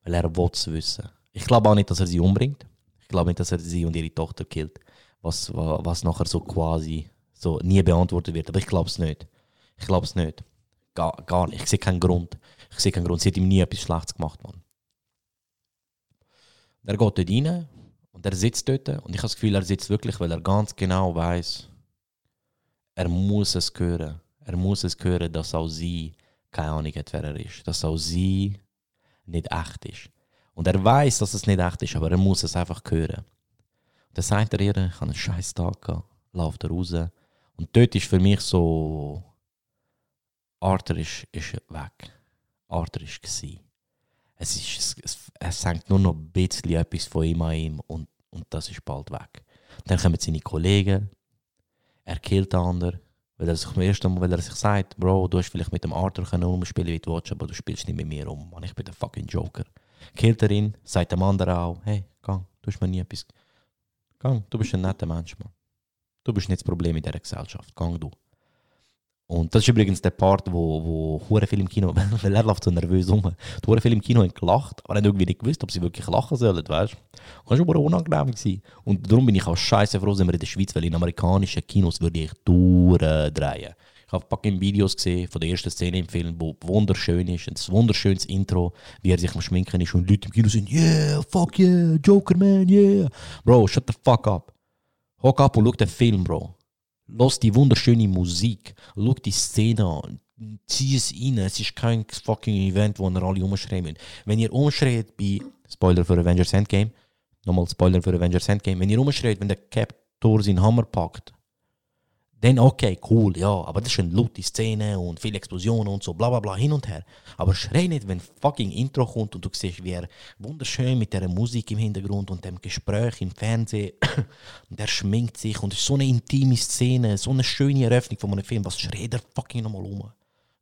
Weil er es wissen. Ich glaube auch nicht, dass er sie umbringt. Ich glaube nicht, dass er sie und ihre Tochter killt. Was, wa- was nachher so quasi so nie beantwortet wird. Aber ich glaube es nicht. Ich glaube es nicht. Gar, gar nicht. Ich sehe keinen Grund. Ich sehe keinen Grund. Sie hat ihm nie etwas Schlechtes gemacht, Mann. Er geht dort rein und er sitzt dort. Und ich habe das Gefühl, er sitzt wirklich, weil er ganz genau weiß, er muss es hören. Er muss es hören, dass auch sie keine Ahnung hat, wer er ist. Dass auch sie nicht echt ist. Und er weiß, dass es nicht echt ist, aber er muss es einfach hören. Und dann sagt er ihr, ich habe einen scheiß Tag gehabt, läuft er raus. Und dort ist für mich so, Arthur ist, ist weg. Arthur ist gsi. Es, ist, es, es hängt nur noch ein bisschen etwas von ihm an ihm und, und das ist bald weg. Dann kommen seine Kollegen, er killt den anderen, weil er sich zum ersten Mal, weil er sich sagt, Bro, du hast vielleicht mit dem Arthur können umspielen, wie du willst, aber du spielst nicht mit mir um, Mann, ich bin der fucking Joker. Killt er ihn, sagt dem anderen auch, hey, gang, du hast mir nie etwas, gang, du bist ein netter Mensch, Mann. Du bist nicht das Problem in dieser Gesellschaft, gang du. Und das ist übrigens der Part, wo, wo viel im Kino, weil er läuft so nervös rum. Die viel im Kino haben gelacht, aber haben irgendwie nicht gewusst, ob sie wirklich lachen sollen, weißt du? Das war hure unangenehm. Gewesen. Und darum bin ich auch scheiße froh, sind wir in der Schweiz, weil in amerikanischen Kinos würde ich durchdrehen. Ich habe fucking Videos gesehen von der ersten Szene im Film, wo wunderschön ist. Ein wunderschönes Intro, wie er sich am Schminken ist und Leute im Kino sind, yeah, fuck yeah, Joker man, yeah. Bro, shut the fuck up. Hock ab und schau den Film, Bro. Los die wunderschöne Musik. Schau die Szene an. Zieh es rein. Es ist kein fucking Event, wo ihr alle umschreien müsst. Wenn ihr umschreit bei, Spoiler für Avengers Endgame, nochmal Spoiler für Avengers Endgame, wenn ihr umschreit, wenn der Cap Thor seinen Hammer packt, dann okay, cool, ja, aber das ist eine laute Szene und viele Explosionen und so, bla bla bla, hin und her. Aber schrei nicht, wenn fucking Intro kommt und du siehst, wie er wunderschön mit der Musik im Hintergrund und dem Gespräch im Fernsehen und er schminkt sich und es ist so eine intime Szene, so eine schöne Eröffnung von einem Film, was schreit er fucking nochmal um?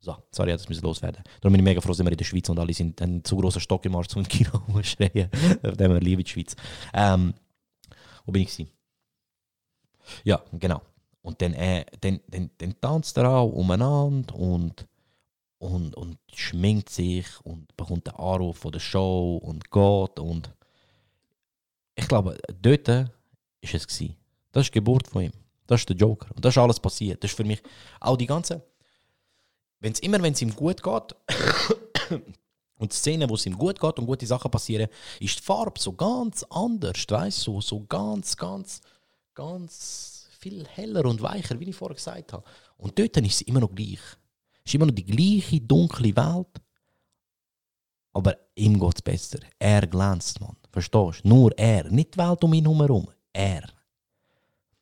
So, sorry, das müssen loswerden. Darum bin ich mega froh, sind wir in der Schweiz und alle sind einen zu großen Stock im Arsch zum Kino schreien. Dem wir lieben die Schweiz. Ähm, wo bin ich gewesen? Ja, genau. Und dann, äh, dann, dann, dann tanzt er auch umeinander und, und, und schminkt sich und bekommt den Anruf von der Show und geht. Und ich glaube, dort war es. Das ist die Geburt von ihm. Das ist der Joker. Und das ist alles passiert. Das ist für mich auch die ganze. Wenn's immer, wenn es ihm gut geht und die Szene, wo es ihm gut geht und gute Sachen passieren, ist die Farbe so ganz anders. Weißt du, so, so ganz, ganz, ganz viel heller und weicher, wie ich vorher gesagt habe. Und dort ist es immer noch gleich. Es ist immer noch die gleiche dunkle Welt. Aber ihm geht es besser. Er glänzt, man. Verstehst du? Nur er. Nicht die Welt um ihn herum. Er.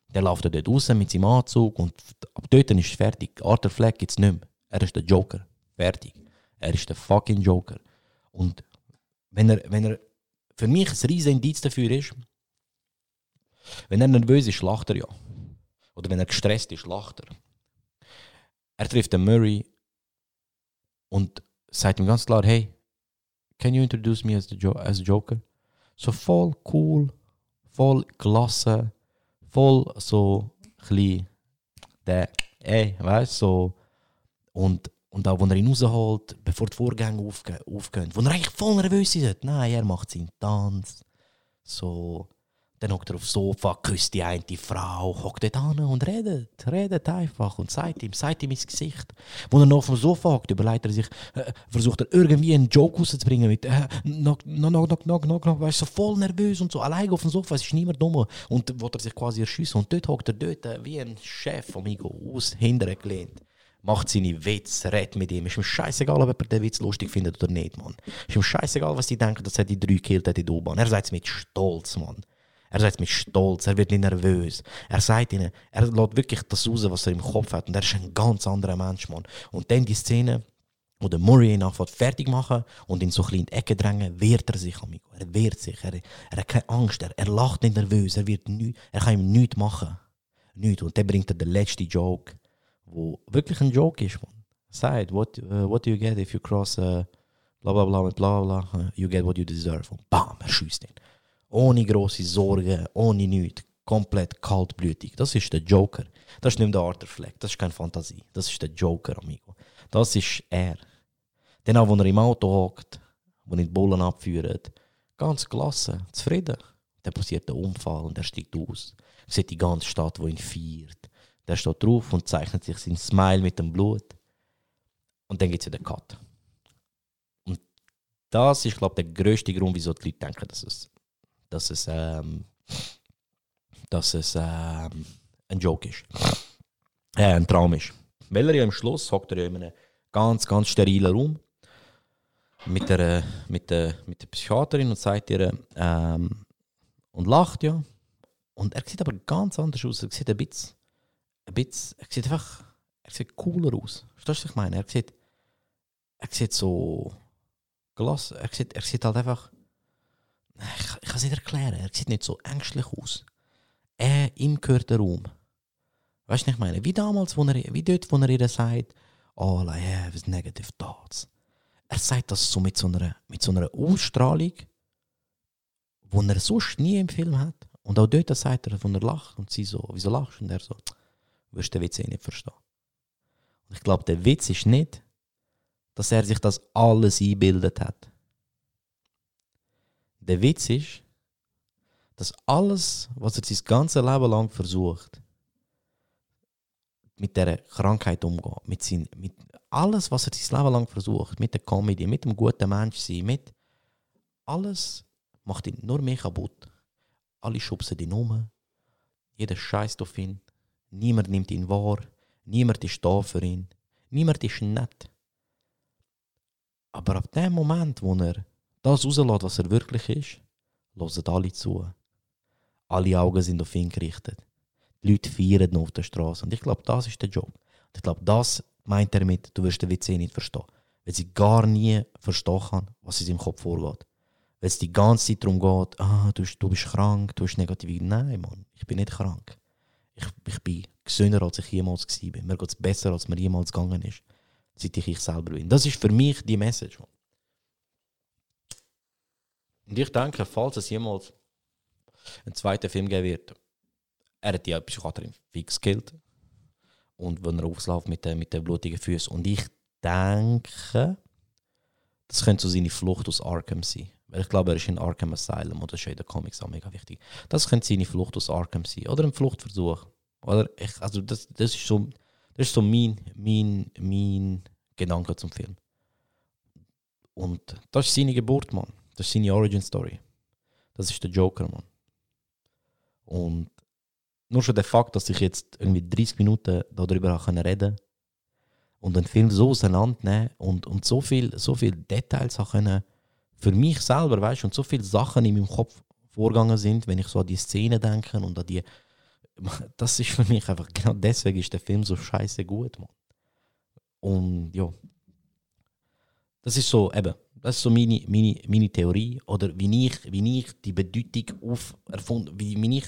Der läuft dort raus mit seinem Anzug und ab dort ist es fertig. Arthur Fleck gibt es nicht mehr. Er ist der Joker. Fertig. Er ist der fucking Joker. Und wenn er, wenn er für mich ein riesen Indiz dafür ist, wenn er nervös ist, lacht er ja. Oder wenn er gestresst ist, lacht er. Er trifft den Murray und sagt ihm ganz klar, hey, can you introduce me as, the jo as Joker? So voll cool, voll gelassen, voll so klein, der, ey, weißt so. Und, und auch, wenn er ihn rausholt, bevor die Vorgänge aufge aufgehen, wo er eigentlich voll nervös ist, nein, er macht seinen Tanz, so. Dann hockt er aufs Sofa, küsst die eine Frau, hockt dort an und redet, redet einfach und sagt ihm, sagt ihm ins Gesicht. Wo er noch auf dem Sofa hockt, überlegt er sich, äh, versucht er irgendwie einen Joke rauszubringen mit äh, knock, knock, knock, knock, knock, knock, weißt so voll nervös und so, allein auf dem Sofa, es ist niemand dumm. Und wo er sich quasi erschiessen und dort hockt er dort äh, wie ein Chef, amigo, aus hinten gelehnt. Macht seine Witze, redet mit ihm. Ist ihm scheißegal, ob er den Witz lustig findet oder nicht, Mann. Ist ihm scheißegal, was die denken, dass er die drei gekillt hat in der U-Bahn. Er sagt es mit Stolz, Mann. Er sagt mit Stolz, er wird nicht nervös. Er sagt ihnen, er lässt wirklich das raus, was er im Kopf hat. Und er ist ein ganz anderer Mensch, Mann. Und dann die Szene, wo der Murray ihn anfängt fertig machen und ihn so ein in die Ecke drängen, wehrt er sich, amigo. Er wehrt sich. Er, er hat keine Angst. Er, er lacht nicht nervös. Er, wird nie, er kann ihm nichts machen. Nichts. Und dann bringt er den letzten Joke, wo wirklich ein Joke ist, Mann. Sagt, what, uh, what do you get if you cross uh, bla bla bla mit bla bla, you get what you deserve. Und bam, er schießt ihn. Ohne grosse Sorgen, ohne nichts. Komplett kaltblütig. Das ist der Joker. Das ist nicht der Arthur Fleck. Das ist keine Fantasie. Das ist der Joker, amigo. Das ist er. Dann auch, wenn er im Auto hockt, wo ihn die Bullen abführt, ganz gelassen, zufrieden. Dann passiert der Unfall und er steigt aus. Er sieht die ganze Stadt, die ihn feiert. Der steht drauf und zeichnet sich sein Smile mit dem Blut. Und dann gibt es wieder den Cut. Und das ist, glaube ich, der größte Grund, wieso die Leute denken, dass es dass es, ähm, dass es ähm, ein Joke ist. Äh, ein Traum ist. Weil er ja am Schluss hockt er ja in einem ganz, ganz sterilen Raum mit der, mit der, mit der Psychiaterin und sagt ihr, ähm, und lacht ja. Und er sieht aber ganz anders aus. Er sieht ein bisschen, ein bisschen er sieht einfach, er sieht cooler aus. Verstehst du, was ich meine? Er sieht, er sieht so gelassen, er sieht, er sieht halt einfach, ich, ich kann es nicht erklären. Er sieht nicht so ängstlich aus. Er, ihm gehört der Raum. Weißt du, ich meine? Wie damals, wo er, wie dort, wo er ihr sagt, all I have is negative thoughts. Er sagt das so mit so einer, mit so einer Ausstrahlung, die er sonst nie im Film hat. Und auch dort sagt er, wenn er lacht und sie so, wieso lachst? Und er so, wirst du den Witz eh nicht verstehen. Und ich glaube, der Witz ist nicht, dass er sich das alles eingebildet hat. Der Witz ist, dass alles, was er sein ganzes Leben lang versucht, mit der Krankheit umgehen, mit, sein, mit alles, was er sein Leben lang versucht, mit der Comedy, mit dem guten Menschsein, mit alles macht ihn nur mehr kaputt. Alle schubsen ihn um, jeder scheißt auf ihn, niemand nimmt ihn wahr, niemand ist da für ihn, niemand ist nett. Aber ab dem Moment, wo er das rauslässt, was er wirklich ist, hören alle zu. Alle Augen sind auf ihn gerichtet. Die Leute feiern ihn auf der Straße. Und ich glaube, das ist der Job. Und ich glaube, das meint er mit, du wirst den WC nicht verstehen. Weil sie gar nie verstehen kann, was in seinem Kopf vorgeht. Weil es die ganze Zeit darum geht, ah, du, bist- du bist krank, du hast negative. Nein, Mann, ich bin nicht krank. Ich, ich bin gesünder, als ich jemals war. Mir geht es besser, als mir jemals gegangen ist. Seit ich ich selber bin. Das ist für mich die Message. Mann. Und ich denke, falls es jemals einen zweiten Film geben wird, er hat die Psychiaterin fix gekillt. Und wenn er aufläuft mit den, mit den blutigen Füßen. Und ich denke, das könnte so seine Flucht aus Arkham sein. Weil ich glaube, er ist in Arkham Asylum und das ist ja in den Comics auch mega wichtig. Das könnte seine Flucht aus Arkham sein. Oder ein Fluchtversuch. Oder ich, also das, das ist so, das ist so mein, mein, mein Gedanke zum Film. Und das ist seine Geburt, Mann. Das ist seine Origin Story. Das ist der Joker, Mann. Und nur schon der Fakt, dass ich jetzt irgendwie 30 Minuten darüber reden und den Film so auseinandernehmen und, und so viel, so viel Details können für mich selber, weißt und so viele Sachen in meinem Kopf vorgegangen sind, wenn ich so an die Szene denke und an die. Das ist für mich einfach, genau deswegen ist der Film so scheiße gut, Mann. Und ja. Das ist so, eben, das ist so meine, meine, meine Theorie oder wie ich, wie ich die Bedeutung auf erfunden, wie, wie ich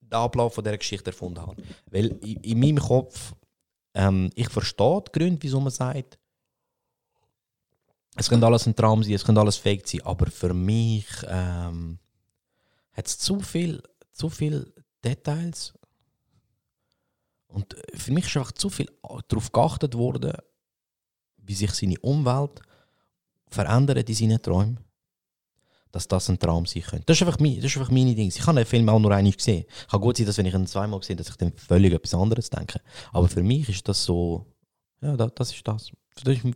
den Ablauf dieser Geschichte erfunden habe. Weil in, in meinem Kopf, ähm, ich verstehe die Gründe, wieso man sagt, es könnte alles ein Traum sein, es könnte alles fake sein, aber für mich ähm, hat es zu viel, zu viel Details und für mich ist einfach zu viel darauf geachtet worden, wie sich seine Umwelt verändert in seinen Träumen, dass das ein Traum sein könnte. Das ist einfach, mein, das ist einfach meine Dinge. Ich habe den Film auch nur einmal gesehen. Kann gut sein, dass wenn ich ihn zweimal gesehen dass ich dann völlig etwas anderes denke. Aber für mich ist das so, ja, das, das ist das.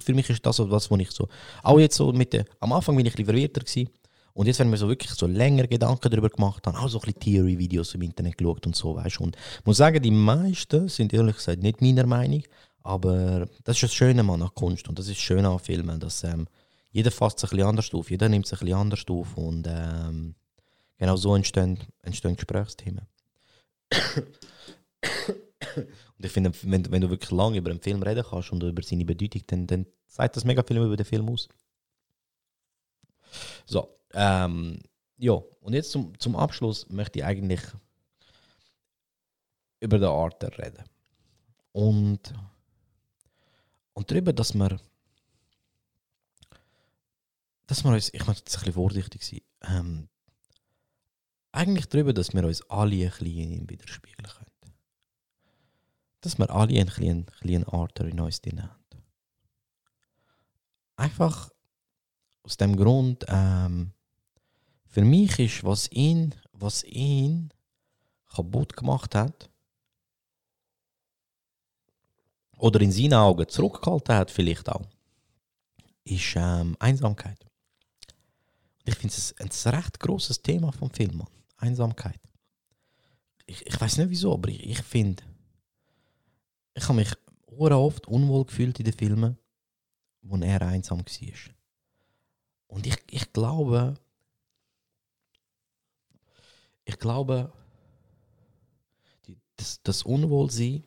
Für mich ist das so was, ich so, auch jetzt so mit der, am Anfang bin ich ein bisschen verwirrter gewesen. Und jetzt, wenn wir so wirklich so länger Gedanken darüber gemacht haben, auch so ein bisschen Theory-Videos im Internet geschaut und so, weißt. Und ich muss sagen, die meisten sind ehrlich gesagt nicht meiner Meinung, aber das ist das Schöne an Kunst und das ist das Schöne an Filmen, dass ähm, jeder fasst es ein bisschen anders auf, jeder nimmt es ein bisschen anders auf und ähm, genau so entstehen, entstehen Gesprächsthemen. und ich finde, wenn, wenn du wirklich lange über einen Film reden kannst und über seine Bedeutung, dann, dann sagt das mega viel über den Film aus. So, ähm, ja, und jetzt zum, zum Abschluss möchte ich eigentlich über den Arthur reden. Und, und darüber, dass wir, dass wir uns, ich möchte jetzt ein bisschen vorsichtig sein, ähm, eigentlich darüber, dass wir uns alle ein bisschen in widerspiegeln können. Dass wir alle ein bisschen, bisschen Arthur in uns drin haben. Einfach aus dem Grund, ähm, für mich ist, was ihn, was ihn kaputt gemacht hat, oder in seinen Augen zurückgehalten hat, vielleicht auch, ist ähm, Einsamkeit. Ich finde es ein, ein recht großes Thema vom Film, Mann. Einsamkeit. Ich, ich weiß nicht wieso, aber ich, ich finde, ich habe mich oft unwohl gefühlt in den Filmen, wo er einsam war. Und ich, ich glaube, ich glaube, das, das Unwohlsein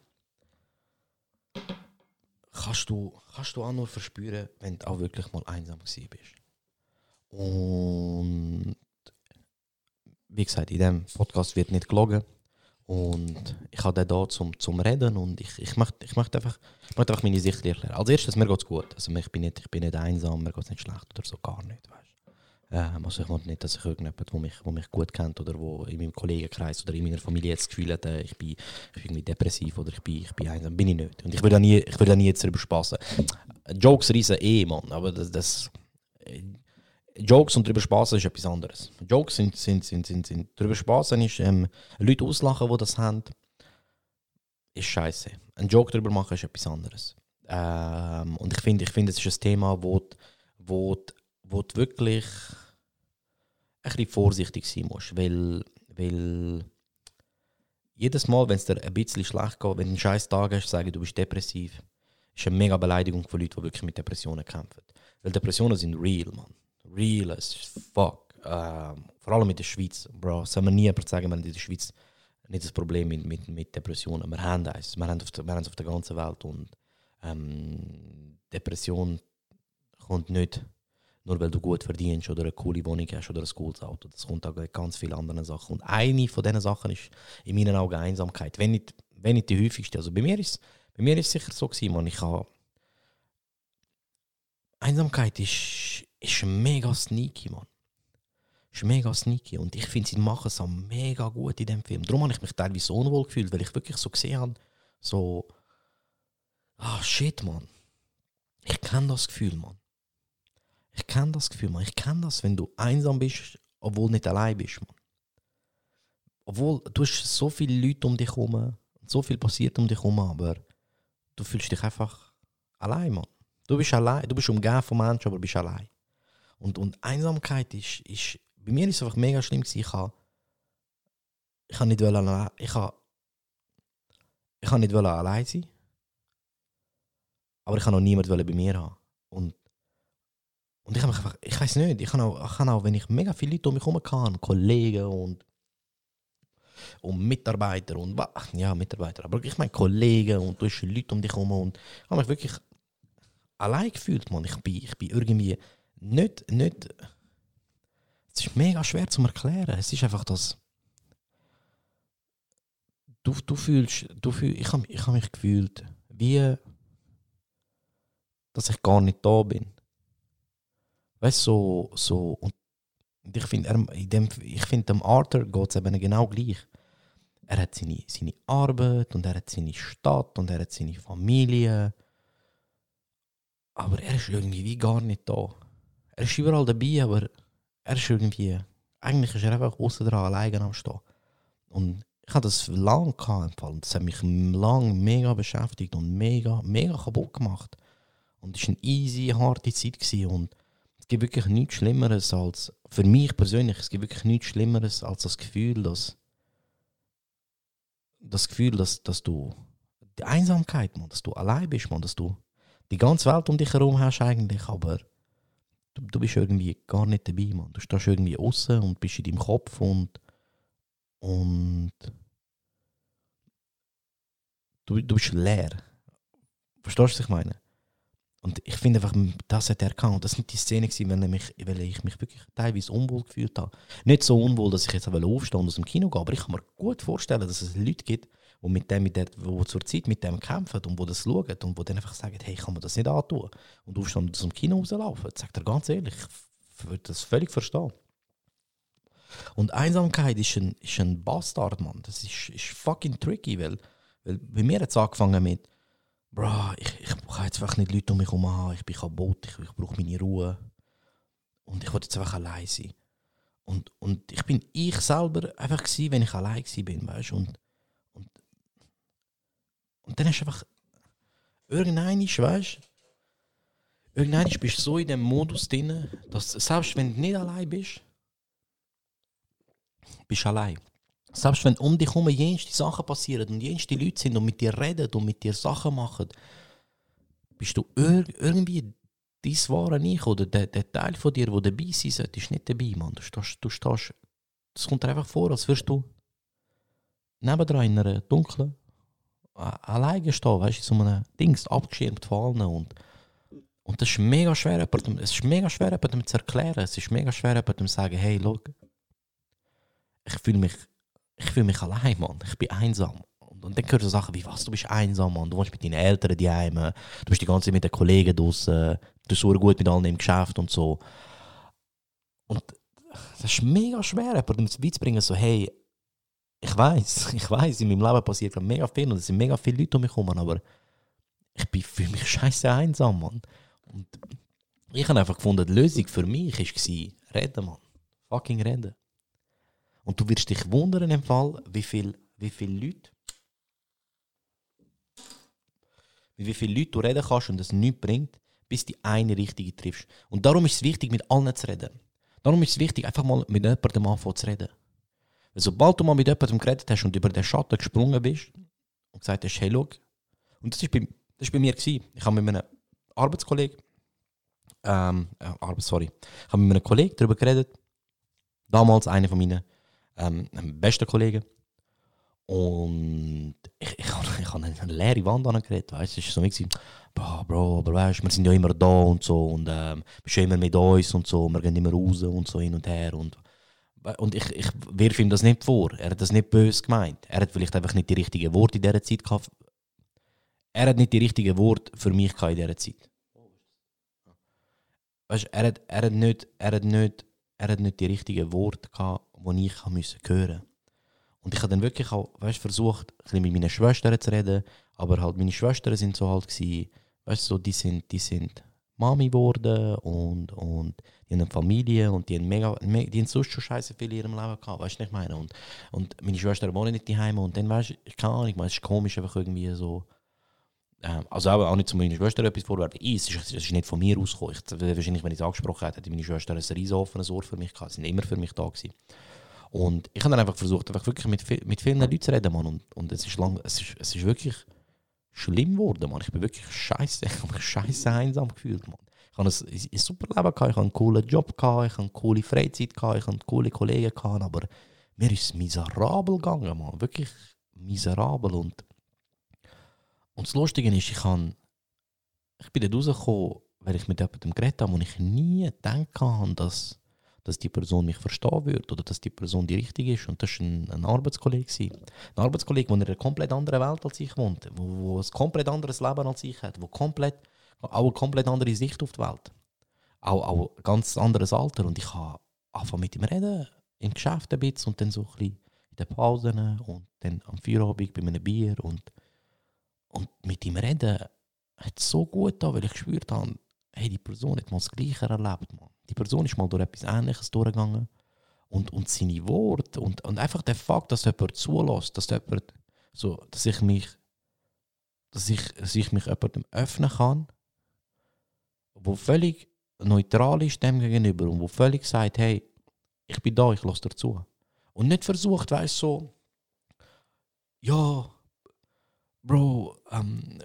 kannst du, kannst du auch nur verspüren, wenn du auch wirklich mal einsam gewesen bist. Und wie gesagt, in diesem Podcast wird nicht gelogen. Und ich habe den da zum, zum Reden und ich, ich, möchte, ich, möchte einfach, ich einfach meine Sicht erklären. Als erstes, mir geht es gut. Also ich bin, nicht, ich bin nicht einsam, mir geht es nicht schlecht oder so, gar nicht. Weißt. Ähm, also ich will nicht, dass ich irgendjemand, der mich, mich gut kennt oder wo in meinem Kollegenkreis oder in meiner Familie jetzt das Gefühl hat, äh, ich bin, ich bin irgendwie depressiv oder ich bin, ich bin einsam. Bin ich nicht. Und ich will da nie, ich will da nie jetzt darüber spaßen. Jokes riesen eh, Mann, aber das... das äh, Jokes und drüber spaßen ist etwas anderes. Jokes sind, sind, sind, sind, sind drüber spaßen ist ähm, Leute auslachen, die das haben, ist scheiße. Ein Joke drüber machen ist etwas anderes. Ähm, und ich finde, ich find, es ist ein Thema, wo, wo, du- wo du wirklich ein bisschen vorsichtig sein musst, weil, weil jedes Mal, wenn es dir ein bisschen schlecht geht, wenn du einen scheiß Tag hast, sagen, du bist depressiv, ist eine mega Beleidigung für Leute, die wirklich mit Depressionen kämpfen. Weil Depressionen sind real, man. Real as fuck. Ähm, vor allem in der Schweiz, Bro. Soll man nie jemand sagen, wir haben in der Schweiz nicht das Problem mit, mit, mit Depressionen. Wir haben es. Wir haben es auf, wir haben auf der ganzen Welt. Und ähm, Depression kommt nicht nur, weil du gut verdienst oder eine coole Wohnung hast oder ein cooles Auto. Das kommt auch ganz vielen anderen Sachen. Und eine von diesen Sachen ist in meinen Augen Einsamkeit. Wenn nicht, wenn nicht die häufigste. Also bei mir ist bei mir ist es sicher so gewesen, man. Ich habe Einsamkeit ist, ist mega sneaky, man. Ist mega sneaky. Und ich finde, sie machen es auch mega gut in dem Film. Darum habe ich mich teilweise unwohl gefühlt, weil ich wirklich so gesehen habe, so, ah shit, man. Ich kenne das Gefühl, man. Ich kenne das Gefühl, man. Ich kenne das, wenn du einsam bist, obwohl nicht allein bist, man. Obwohl, du hast so viele Leute um dich herum, so viel passiert um dich herum, aber du fühlst dich einfach allein, man. Du bist allein, du bist umgeben von Menschen, aber bist allein. Und, und Einsamkeit ist, ist, bei mir ist es einfach mega schlimm gewesen. Ich habe, ich nicht allein- ich habe, ich nicht allein sein. Aber ich habe noch niemand wollen bei mir haben. Und, und ich habe mich einfach, ich weiß nicht, ich habe auch, auch, wenn ich mega viele Leute um mich herum hatte, Kollegen und und Mitarbeiter und ja Mitarbeiter, aber ich meine Kollegen und du hast Leute um dich herum und ich habe mich wirklich allein gefühlt, man. Ich bin, ich bin irgendwie nicht, nicht. Es ist mega schwer zu erklären. Es ist einfach das. Du, du fühlst, du fühl, ich habe ich hab mich gefühlt, wie, dass ich gar nicht da bin. Weißt du, so, so, und ich finde, in dem- Arthur geht es eben genau gleich. Er hat seine, seine Arbeit und er hat seine Stadt und er hat seine Familie. Aber er ist irgendwie wie gar nicht da. Er ist überall dabei, aber er ist irgendwie. Eigentlich ist er einfach außen dran alleine am Stehen. Und ich hatte das lange gehabt. Und Das hat mich lang mega beschäftigt und mega, mega kaputt gemacht. Und es war eine easy, harte Zeit. Und gibt wirklich nichts Schlimmeres als, für mich persönlich, es gibt wirklich nichts Schlimmeres als das Gefühl, dass, das Gefühl, dass, dass du, die Einsamkeit, man, dass du allein bist, man, dass du die ganze Welt um dich herum hast eigentlich, aber du, du bist irgendwie gar nicht dabei, man. Du stehst irgendwie außen und bist in deinem Kopf und und du, du bist leer. Verstehst du, was ich meine? Und ich finde einfach, das hat er gehabt. Und das sind die Szenen, gewesen, ich mich, weil ich mich wirklich teilweise unwohl gefühlt habe. Nicht so unwohl, dass ich jetzt aufstehen und aus dem Kino gehe, aber ich kann mir gut vorstellen, dass es Leute gibt, die mit dem, mit der, wo zur Zeit mit dem kämpfen und wo das schauen und wo dann einfach sagen, hey, kann mir das nicht antun. Und aufstehen und aus dem Kino rauslaufen. Sagt er ganz ehrlich, ich würde das völlig verstehen. Und Einsamkeit ist ein, ist ein Bastard, Mann. Das ist, ist fucking tricky, weil, weil bei mir hat es angefangen mit, Bro, ich, ich kann jetzt einfach nicht Leute um mich herum ich bin kaputt, ich, ich brauche meine Ruhe. Und ich wollte jetzt einfach allein sein. Und, und ich bin ich selber einfach gewesen, wenn ich allein bin, weißt du? Und, und, und dann hast du einfach irgendein, weißt du? Irgendein bist du so in dem Modus drin, dass selbst wenn du nicht allein bist, bist du allein. Selbst wenn um dich herum jenste Sachen passieren und jenste Leute sind und mit dir reden und mit dir Sachen machen, bist du ir irgendwie dein wahre Ich oder der, der Teil von dir, der dabei sein sollte, ist nicht dabei, Mann. Du stehst, du stehst, das kommt dir einfach vor, als würdest du nebendran in einer dunklen, alleine stehen, weißt du, in so einem Dings, abgeschirmt von allen und und das ist mega schwer, jemandem, es ist mega schwer, jemandem zu erklären. Es ist mega schwer, jemandem zu sagen, hey, schau, ich fühle mich, ich fühle mich allein, Mann. Ich bin einsam. Und, und dann hörst du Sachen wie, was, du bist einsam, Mann. Du wohnst mit deinen Eltern daheim, du bist die ganze Zeit mit den Kollegen draußen, du bist so gut mit allen im Geschäft und so. und das ist mega schwer, jemandem beizubringen, so, hey, ich weiß, ich weiß, in meinem Leben passiert mega viel und es sind mega viele Leute um mich herum, aber ich für mich scheiße einsam, Mann. Und ich habe einfach gefunden, die Lösung für mich war, reden, Mann. Fucking reden. Und du wirst dich wundern im Fall, wie viel, wie viele Leute, mit wie viele Leute du reden kannst und das nichts bringt, bis die eine richtige triffst. Und darum ist es wichtig, mit allen zu reden. Darum ist es wichtig, einfach mal mit jemandem anfangen zu reden. Weil sobald du mal mit jemandem geredet hast und über den Schatten gesprungen bist und gesagt hast, hey, schau, und das war bei, bei mir. Gewesen. Ich habe mit einem Arbeitskollegen, ähm, äh, sorry, ich habe mit einem Kollegen darüber geredet, damals einer von meinen ähm, besten Kollegen. Und ich, ich, ich habe eine leere Wand angeredet, weißt du, es war so wie, Bro, Bro, aber weißt du, wir sind ja immer da und so und ähm, bist ja immer mit uns und so, wir gehen immer raus und so hin und her und und ich, ich wirf ihm das nicht vor. Er hat das nicht böse gemeint. Er hat vielleicht einfach nicht die richtigen Worte in dieser Zeit gehabt. Er hat nicht die richtigen Worte für mich in dieser Zeit. Weißt, er, hat, er, hat nicht, er, hat nicht, er hat nicht die richtigen Worte gehabt, die ich hören Und ich habe dann wirklich auch weißt, versucht, ein bisschen mit meinen Schwestern zu reden. Aber halt meine Schwestern sind so halt gewesen, weißt, so, die sind, die sind Mami geworden und, und die haben eine Familie und die haben, mega, die haben sonst schon scheiße viel in ihrem Leben gehabt, weißt du, ich meine? Und, und meine Schwestern wohnen nicht daheim und dann, weißt du, keine Ahnung, es ist komisch, einfach irgendwie so. Ähm, also auch, nicht zu meiner Schwester etwas vorwerfen. Es, ist, ist nicht von mir ausgekommen. Ich, wahrscheinlich, wenn ich es angesprochen hätte, hätte meine Schwester ein riesen offenes Ohr für mich gehabt. Sie sind immer für mich da gewesen. Und ich habe dann einfach versucht, einfach wirklich mit, mit vielen Leuten zu reden, Mann. Und, und es, ist lang, es, ist, es ist wirklich schlimm geworden, Mann. Ich bin wirklich scheiße, ich habe mich scheiße einsam gefühlt, Mann. Ich habe ein, ein super Leben gehabt, ich habe einen coolen Job gehabt, ich habe eine coole Freizeit gehabt, ich habe coole Kollegen gehabt, aber mir ist es miserabel gegangen, Mann. Wirklich miserabel. Und, und das Lustige ist, ich, kann, ich bin dort rausgekommen, weil ich mit jemandem geredet habe, und ich nie gedacht habe, dass, dass die Person mich verstehen würde oder dass die Person die richtige ist. Und das war ein, ein Arbeitskollege. Ein Arbeitskollege, der in einer komplett anderen Welt als ich wohnt, wo, wo ein komplett anderes Leben als ich hat, wo komplett auch eine komplett andere Sicht auf die Welt. Auch, auch ein ganz anderes Alter. Und ich angefangen mit ihm reden, im Geschäft ein bisschen und dann so ein bisschen in den Pausen und dann am Feierabend bei einem Bier. Und, und mit ihm reden hat es so gut getan, weil ich gespürt habe, hey, die Person hat mal das Gleiche erlebt. Man. Die Person ist mal durch etwas Ähnliches durchgegangen. Und, und seine Worte und, und einfach der Fakt, dass jemand zulässt, dass jemand so, dass ich mich dass ich, dass ich mich jemandem öffnen kann wo völlig neutral ist dem gegenüber und wo völlig sagt, hey, ich bin da, ich lasse dazu. Und nicht versucht, weißt so, ja, Bro, ähm,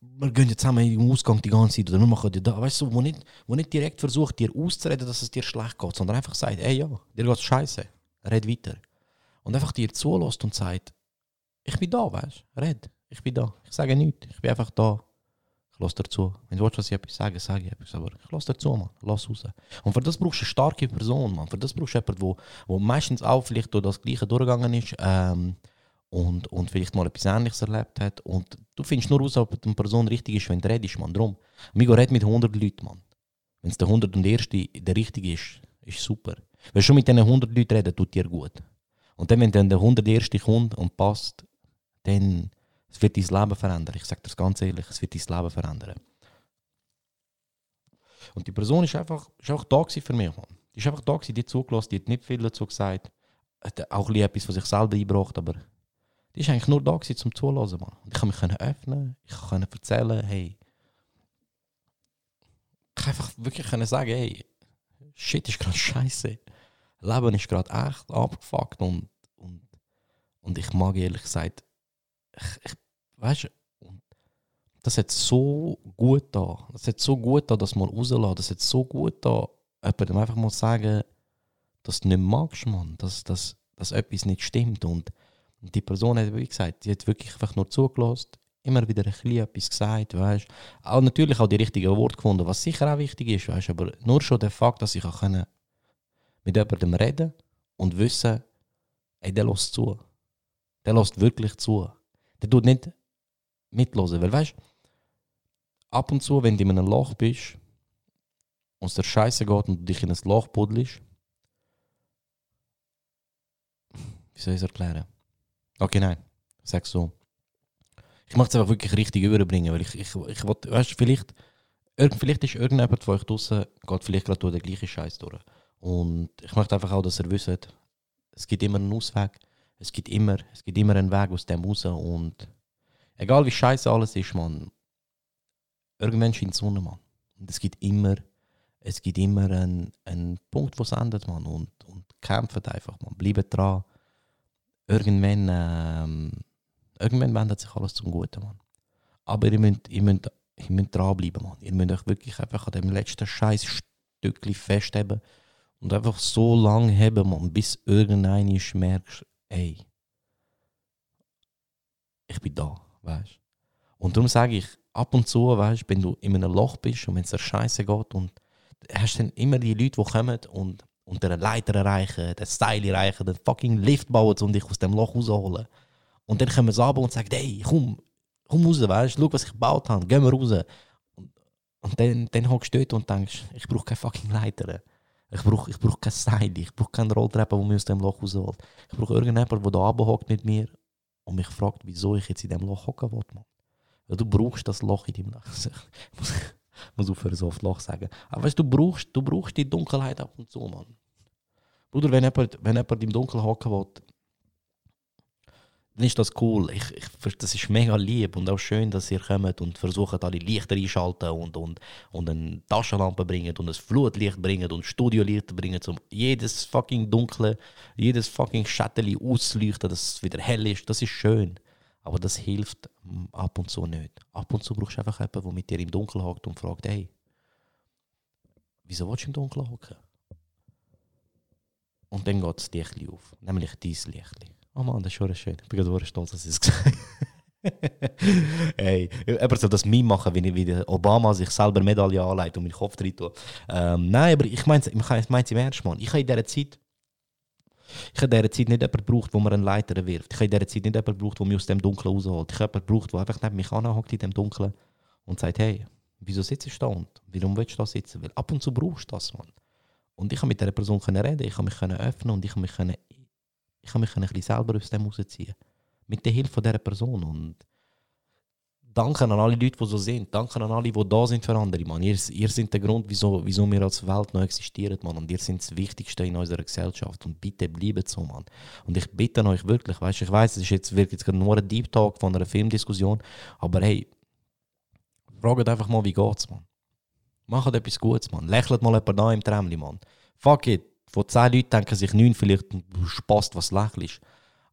wir gehen jetzt zusammen im Ausgang die ganze Zeit oder wir machen dir da, weißt du, wo nicht, wo nicht direkt versucht, dir auszureden, dass es dir schlecht geht, sondern einfach sagt, hey ja, dir geht scheiße, red weiter. Und einfach dir zulässt und sagt, ich bin da, weißt du, red, ich bin da, ich sage nichts, ich bin einfach da. Ich lasse dazu. Wenn du willst, was ich etwas sage, sage ich etwas. Aber ich lasse dazu, man. Lass raus. Und für das brauchst du eine starke Person, man. Für das brauchst du jemanden, wo meistens auch vielleicht durch das Gleiche durchgegangen ist ähm, und, und vielleicht mal etwas Ähnliches erlebt hat. Und du findest nur raus, ob eine Person richtig ist, wenn du redest, man. Drum. Migo redet mit 100 Leuten, man. Wenn es der 101. der richtige ist, ist super. Wenn schon mit diesen 100 Leuten reden, tut dir gut. Und dann, wenn dann der 101. kommt und passt, dann es wird dein Leben verändern. Ich sage das ganz ehrlich, es wird dein Leben verändern. Und die Person ist einfach, ist einfach da für mich. Man. Die ist einfach da gewesen, die hat zugelassen, die hat nicht viel dazu gesagt. Hat auch etwas von sich selber eingebracht, aber die ist eigentlich nur da gewesen, zum Zulassen. Man. Und ich kann mich öffnen, ich kann erzählen, hey, ich kann einfach wirklich können sagen, hey, shit ist gerade scheiße. Leben ist gerade echt abgefuckt und, und, und ich mag ehrlich gesagt, ich, ich weißt du, das hat so gut da. Das hat so gut da, dass man rauslassen. Das hat so gut da, jemandem einfach mal sagen, dass du nicht magst, man. Dass, dass, dass etwas nicht stimmt. Und, und die Person hat, wie gesagt, die hat wirklich einfach nur zugelassen, immer wieder ein bisschen etwas gesagt, weißt Auch natürlich auch die richtigen Worte gefunden, was sicher auch wichtig ist, weißt Aber nur schon der Fakt, dass ich auch können mit jemandem reden und wissen, ey, der lässt zu. Der lässt wirklich zu. Der tut nicht mitlosen. Weil weißt ab und zu, wenn du in einem Loch bist und es dir scheiße geht und du dich in ein Loch buddelst, wie soll ich es erklären? Okay, nein, sag so. Ich möchte es einfach wirklich richtig überbringen, weil ich, ich, ich wollte, weißt du, vielleicht, vielleicht ist irgendjemand von euch draußen, geht vielleicht gerade durch den gleichen Scheiß durch. Und ich möchte einfach auch, dass ihr wisst, es gibt immer einen Ausweg, es gibt immer, es gibt immer einen Weg aus dem raus und egal wie scheiße alles ist, man, irgendwann scheint die Sonne, man. Und es gibt immer, es gibt immer einen, einen Punkt, wo es endet, man. Und, und kämpft einfach, man. Bleibt dran. Irgendwann, ähm, irgendwann wendet sich alles zum Guten, man. Aber ihr müsst, ihr müsst, ihr müsst dranbleiben, man. Ihr müsst euch wirklich einfach an dem letzten scheiß Stückchen festhalten und einfach so lange haben, man, bis irgendeiner merkst, ey, ich bin da, weißt Und darum sage ich, ab und zu, weißt wenn du in einem Loch bist und wenn es dir scheiße geht und hast dann immer die Leute, die kommen und, und den Leiter erreichen, den Style erreichen, den fucking Lift bauen und dich aus dem Loch rausholen. Und dann kommen sie ab und sagen, hey, komm, komm raus, weißt schau, was ich gebaut habe, gehen wir raus. Und, und dann, dann hockst du dort und denkst, ich brauche keine fucking Leiter. Ich brauche ich brauch kein Seil, ich brauche keinen Rolltreppe, der mich aus dem Loch rausholt. Ich brauche irgendjemanden, der da runterhockt mit mir und mich fragt, wieso ich jetzt in dem Loch hocken will. Weil du brauchst das Loch in deinem Loch. Muss, muss aufhören, so oft Loch sagen. Aber weißt, du brauchst, du brauchst die Dunkelheit ab und zu, Mann. Bruder, wenn jemand, wenn jemand im Dunkeln hocken will, dann ist das cool. Ich, ich, das ist mega lieb und auch schön, dass ihr kommt und versucht, alle Lichter einschalten und, und, und eine Taschenlampe bringen und ein Flutlicht bringen und Studiolicht bringen, um jedes fucking Dunkle, jedes fucking Schatten auszuleuchten, dass es wieder hell ist. Das ist schön. Aber das hilft ab und zu nicht. Ab und zu brauchst du einfach jemanden, der mit dir im Dunkeln hockt und fragt, hey, wieso willst du im Dunkeln hocken? Und dann geht das Licht auf, nämlich dein Licht. Oh Mann, das ist schon schön. Ich bin gerade stolz, dass ich es gesagt habe. hey, aber so das Meme machen, wie, wie Obama sich selber Medaille anlegt und meinen Kopf drin tut. Ähm, nein, aber ich meine ich mein es im Ernst, Mann. Ich habe in dieser Zeit ich habe in dieser Zeit nicht jemanden gebraucht, der mir einen Leiter wirft. Ich habe in dieser Zeit nicht jemanden gebraucht, der mich aus dem Dunkeln rausholt. Ich habe jemanden gebraucht, der einfach neben mich anhockt in dem Dunkeln und sagt, hey, wieso sitzt du da und warum willst du da sitzen? Weil ab und zu brauchst du das, Mann. Und ich habe mit dieser Person reden, ich habe mich öffnen und ich habe mich ich kann mich ein bisschen selber aus dem rausziehen. Mit der Hilfe dieser Person. Und danke an alle Leute, die so sind. Danke an alle, die da sind für andere. Mann. Ihr, ihr seid der Grund, wieso, wieso wir als Welt noch existieren. Mann. Und ihr seid das Wichtigste in unserer Gesellschaft. Und bitte bleibt so, Mann. Und ich bitte euch wirklich, weißt, ich weiß, es ist jetzt wirklich nur ein Deep Talk von einer Filmdiskussion, aber hey, fragt einfach mal, wie geht's, Mann. Macht etwas Gutes, Mann. Lächelt mal jemand da im Trämli, Mann. Fuck it von 10 Leuten denken sich 9 vielleicht, du spast was lächelst.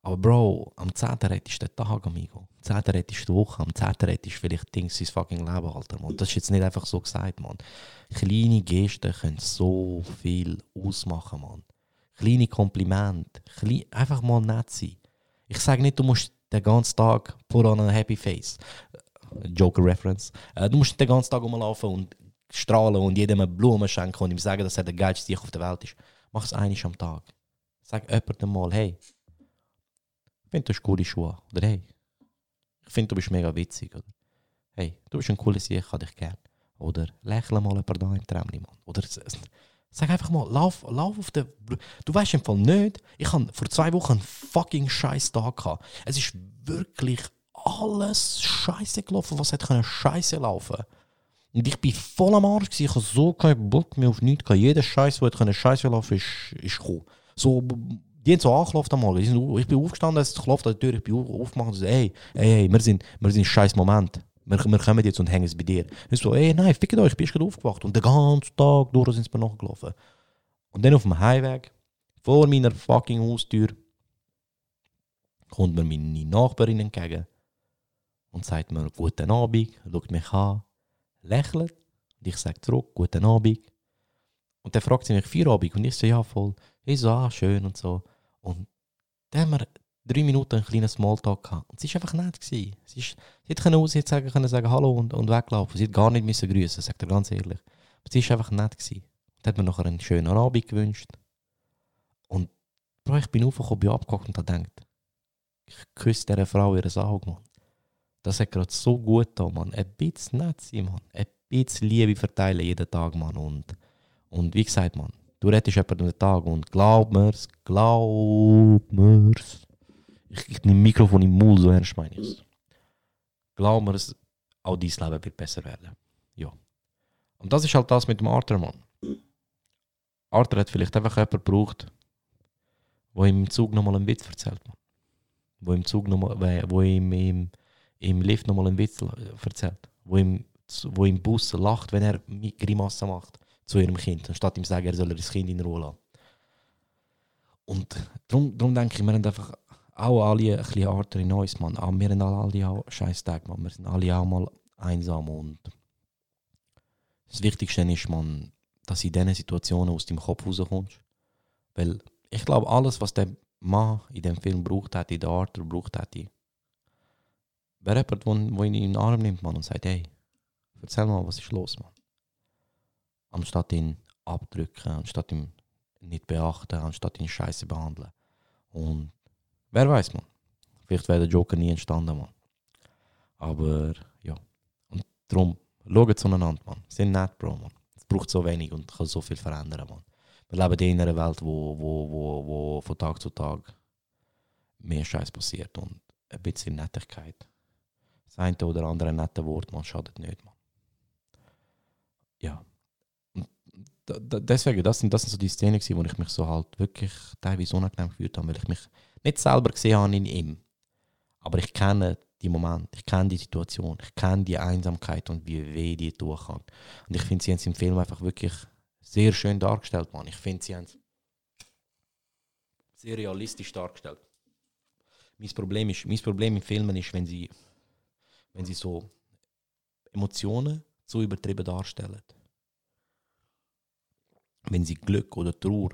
Aber Bro, am 10. rettest du den Tag, amigo. Am 10. rettest du die Woche, am 10. rettest du vielleicht Dings sein fucking Leben, Alter. Man. Das ist jetzt nicht einfach so gesagt, man. Kleine Gesten können so viel ausmachen, man. Kleine Komplimente, klein, einfach mal nett sein. Ich sage nicht, du musst den ganzen Tag put on a happy face. Joker Reference. Äh, du musst den ganzen Tag rumlaufen und strahlen und jedem eine Blume schenken und ihm sagen, dass er der geilste Tier auf der Welt ist. Mach es einiges am Tag. Sag jemandem mal, hey, ich finde, du hast coole Schuhe. Oder hey, ich finde, du bist mega witzig. Oder hey, du bist ein cooler Sieg, ich habe dich gern. Oder lächle mal jemand da im Träumchen, Mann. Oder sag einfach mal, lauf, lauf auf den. Du weißt im Fall nicht, ich habe vor zwei Wochen einen fucking scheiß Tag gehabt. Es ist wirklich alles scheiße gelaufen, was hätte scheiße laufen können. Und ich bin voll am Arsch. Ich hatte so keinen Bock mehr auf nichts. Jeder Scheiß, der Scheiße laufen ist, ist gekommen. So, die haben so angeklopft einmal. Ich bin aufgestanden, es klopft an der Tür, ich bin aufgemacht und so, hey, hey, hey, wir sind, wir sind scheiß Moment. Wir, wir kommen jetzt und hängen es bei dir. Ich so, ey, nein, fickt euch, ich bin gerade aufgewacht. Und den ganzen Tag durch sind sie mir nachgelaufen. Und dann auf dem Highweg, vor meiner fucking Haustür, kommt mir meine Nachbarin entgegen und sagt mir, guten Abend, schaut mich an lächelt und ich sage zurück, guten Abend. Und dann fragt sie mich, Feierabend? Und ich so, ja, voll. Ich so, ah, schön und so. Und dann haben wir drei Minuten einen kleinen Smalltalk gehabt. Und sie war einfach nett. Gewesen. Sie, ist, sie hätte können aus, sagen, können sagen Hallo und, und weglaufen. Sie hat gar nicht müssen grüßen, sagt er ganz ehrlich. Aber sie war einfach nett. Gewesen. Und hat mir nachher einen schönen Abend gewünscht. Und Bro, ich bin aufgekommen, bin abgehockt und habe gedacht, ich küsse dieser Frau ihre Auge, Mann. Das hat gerade so gut da, Mann. Ein bisschen nett sein, Mann. Ein bisschen Liebe verteilen jeden Tag, Mann. Und Und wie gesagt, man, du rettest jemanden den Tag und glaub mir's, glaub mir's. Ich, ich nehme Mikrofon im Mund, so ernst meine ich's. Glaub mir's, auch dein Leben wird besser werden. Ja. Und das ist halt das mit dem Arthur, Mann. Arthur hat vielleicht einfach jemanden gebraucht, der ihm im Zug nochmal einen Witz erzählt, Mann. Wo im Zug nochmal, wo- ihm im, im Lift nochmal einen Witz äh, erzählt. Wo im, wo im Bus lacht, wenn er Grimassen macht zu ihrem Kind, anstatt ihm zu sagen, er soll das Kind in Ruhe lassen. Und darum, darum denke ich, wir haben einfach auch alle ein bisschen Arthur in uns, Mann. Auch wir haben alle auch scheiß Tag, Mann. Wir sind alle auch mal einsam und das Wichtigste ist, man, dass du in diesen Situationen aus deinem Kopf rauskommst. Weil ich glaube, alles, was der Mann in dem Film braucht hätte, der Arthur braucht hätte, wäre jemand, der ihn in den Arm nimmt man, und sagt, hey, erzähl mal, was ist los, Mann. Anstatt ihn abdrücken, anstatt ihn nicht beachten, anstatt ihn scheiße behandeln. Und wer weiß, man. Vielleicht wäre der Joker nie entstanden, man. Aber ja. Und darum, schaut zueinander, man. Sind nett, Bro, man. Es braucht so wenig und kann so viel verändern, man. Wir leben in einer Welt, wo, wo, wo, wo von Tag zu Tag mehr Scheiß passiert und ein bisschen Nettigkeit. Das eine oder andere nette Wort, man schadet nicht, man. Ja. Deswegen, das sind, das sind so die Szenen, gewesen, wo ich mich so halt wirklich teilweise unangenehm gefühlt habe, weil ich mich nicht selber gesehen habe in ihm. Aber ich kenne die Momente, ich kenne die Situation, ich kenne die Einsamkeit und wie weh die kann. Und ich finde, sie haben es im Film einfach wirklich sehr schön dargestellt, Mann. Ich finde, sie haben es sehr realistisch dargestellt. Mein Problem, ist, mein Problem in Filmen ist, wenn sie, wenn sie so Emotionen zu übertrieben darstellen. Wenn sie Glück oder Trauer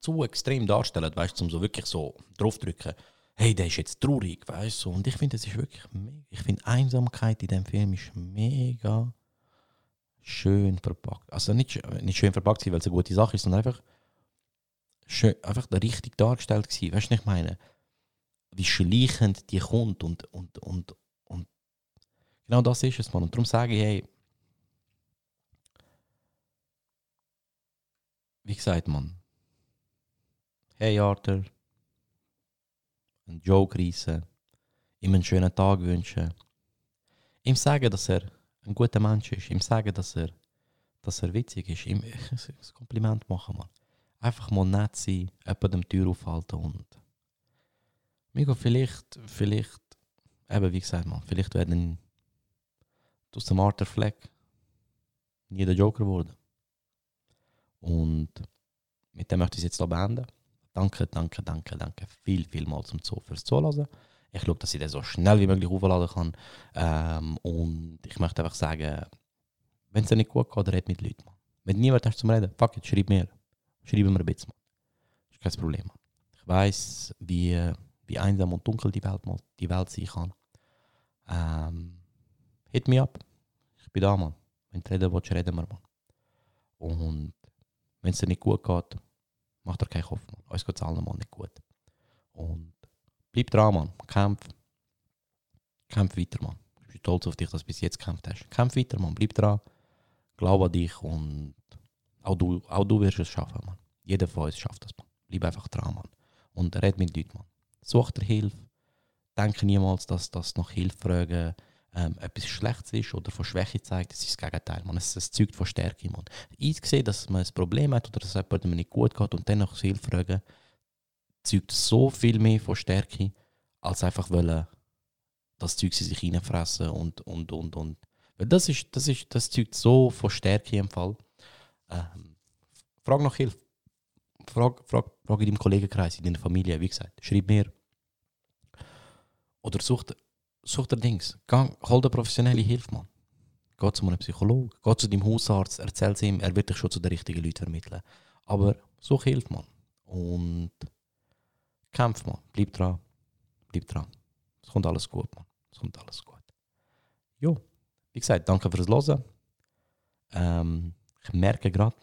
zu extrem darstellen, weißt um so wirklich so draufdrücken, hey, der ist jetzt traurig, weißt du. Und ich finde, es ist wirklich, ich finde Einsamkeit in dem Film ist mega schön verpackt. Also nicht, nicht schön verpackt, weil es eine gute Sache ist, sondern einfach schön, einfach richtig dargestellt gewesen. Weißt du, ich meine? Wie schleichend die kommt und, und, und, und genau das ist es, Mann. Und darum sage ich, hey, wie gesagt, Mann, hey Arthur, einen Joke reissen, ihm einen schönen Tag wünschen, ihm sagen, dass er ein guter Mensch ist, ihm sagen, dass er, dass er witzig ist, ihm ein Kompliment machen, Mann. Einfach mal nett sein, jemandem die Tür aufhalten und Migo, vielleicht, vielleicht, eben wie gesagt, man, vielleicht werden aus dem Arthur Fleck nie der Joker geworden. Und mit dem möchte ich es jetzt hier beenden. Danke, danke, danke, danke viel, viel mal zum Zoo fürs Zuhören. Ich schaue, dass ich den so schnell wie möglich aufladen kann. Ähm, und ich möchte einfach sagen, wenn es dir nicht gut geht, red mit Leuten. Man. Wenn niemand hast zum Reden, fuck it, schreib mir. Schreib mir ein bisschen. Man. ist kein Problem. Man. Ich weiß, wie, wie einsam und dunkel die Welt, die Welt sein kann. Ähm, hit me up. Ich bin da, Mann. Wenn du reden willst, reden wir, Mann. Und wenn es dir nicht gut geht, mach dir keinen Kopf, Mann. Uns geht es allen mal nicht gut. Und bleib dran, Mann. Kämpf. Kämpf weiter, Mann. Ich bin stolz auf dich, dass du bis jetzt gekämpft hast. Kämpf weiter, Mann. Bleib dran. Glaub an dich und auch du, auch du wirst es schaffen, Mann. Jeder von uns schafft das, Mann. Bleib einfach dran, Mann. Und red mit Leuten, Mann. Such dir Hilfe. Denke niemals, dass das nach Hilfe fragen ähm, etwas Schlechtes ist oder von Schwäche zeigt. Das ist das Gegenteil, man. Es, es zeugt von Stärke, Mann. Ich sehe, dass man ein Problem hat oder dass jemandem nicht gut geht und dann nach Hilfe fragen, zeugt so viel mehr von Stärke, als einfach wollen, das Zeug sie sich reinfressen und, und, und, und. Weil das ist, das ist, das zeugt so von Stärke im Fall. Ähm, frag nach Hilfe. Frag, frag, frag in deinem Kollegenkreis, in deiner Familie, wie gesagt. Schreib mir. Oder such, such dir Dings. Gang, hol dir professionelle Hilfe, Mann. Geh zu einem Psychologen, geh zu deinem Hausarzt, erzähl es ihm, er wird dich schon zu den richtigen Leuten vermitteln. Aber such Hilfe, Mann. Und kämpf, Mann. Bleib dran. Bleib dran. Es kommt alles gut, Mann. Es kommt alles gut. Jo, wie gesagt, danke fürs Hören. Ähm, ich merke gerade,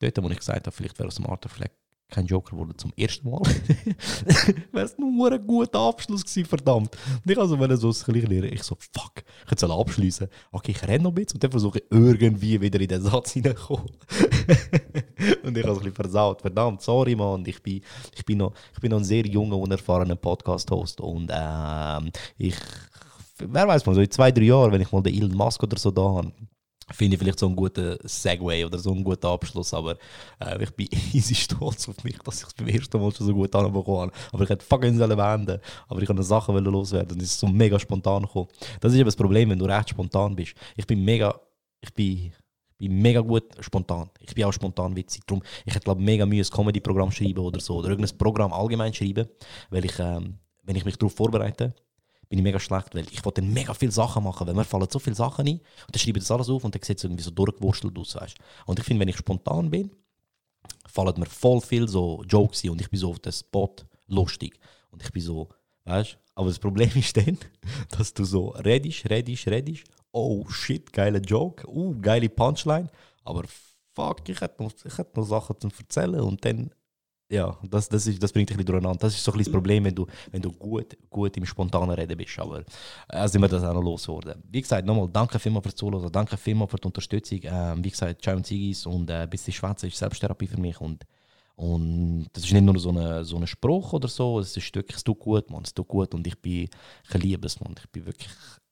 dort, wo ich gesagt habe, vielleicht wäre aus dem Arthur Fleck kein Joker geworden zum ersten Mal. Wäre es nur ein guter Abschluss gewesen, verdammt. Und ich also wollte so das gleiche lernen. Ich so, fuck, ich könnte es abschließen. Okay, ich renne noch ein bisschen und dann versuche ich irgendwie wieder in den Satz hineinzukommen. und ich habe es ein bisschen versaut. Verdammt, sorry, Mann. Ich bin, ich bin, noch, ich bin noch ein sehr junger, unerfahrener Podcast-Host und ähm, ich, wer weiß mal, so in zwei, drei Jahren, wenn ich mal den Elon Musk oder so da habe, finde ich vielleicht so einen guten Segway oder so einen guten Abschluss, aber äh, ich bin easy stolz auf mich, dass ich es beim ersten Mal schon so gut anbekommen habe. Aber ich hätte fucking sollen wenden, aber ich wollte Sachen loswerden und es ist so mega spontan gekommen. Das ist eben das Problem, wenn du recht spontan bist. Ich bin mega, ich bin, ich bin mega gut spontan. Ich bin auch spontan witzig. Darum, ich hätte glaube mega Mühe, ein Comedy-Programm schreiben oder so, oder irgendein Programm allgemein schreiben, weil ich, ähm, wenn ich mich darauf vorbereite, bin ich mega schlecht, weil ich wollte mega viele Sachen machen, weil mir fallen so viele Sachen ein und dann schreibe ich das alles auf und dann sieht es irgendwie so durchgewurstelt aus, weißt Und ich finde, wenn ich spontan bin, fallen mir voll viel so Jokes ein und ich bin so auf den Spot lustig und ich bin so, weißt aber das Problem ist dann, dass du so redest, redest, redest, oh shit, geiler Joke, uh, geile Punchline, aber fuck, ich hätte noch, noch Sachen zu erzählen und dann ja, das, das, ist, das bringt dich ein bisschen durcheinander. Das ist so ein bisschen das Problem, wenn du, wenn du gut, gut im spontanen Reden bist. Aber äh, sind wir das auch noch losgeworden. Wie gesagt, nochmal, danke vielmals fürs Zuhören, danke vielmals für die Unterstützung. Ähm, wie gesagt, Ciao und Zigis und äh, bis die Schwätze ist Selbsttherapie für mich. Und, und das ist nicht nur so ein so Spruch oder so, es ist wirklich, es tut gut, man, es tut gut und ich bin, ich liebe es, man. Ich bin wirklich, ich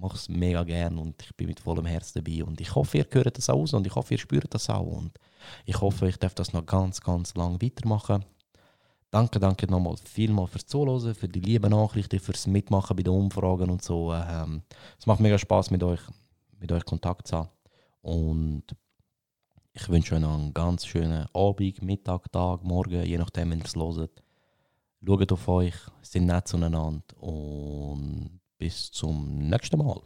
mache es mega gern und ich bin mit vollem Herz dabei. Und ich hoffe, ihr hört das auch aus und ich hoffe, ihr spürt das auch. Und ich hoffe, ich darf das noch ganz, ganz lang weitermachen. Danke, danke nochmal vielmals fürs Zuhören, für die lieben Nachrichten, fürs Mitmachen bei den Umfragen und so. Ähm, es macht mega Spaß mit euch, mit euch Kontakt zu haben. Und ich wünsche euch noch einen ganz schönen Abend, Mittag, Tag, Morgen, je nachdem, wenn ihr es hört. Schaut auf euch, seid nett zueinander und bis zum nächsten Mal.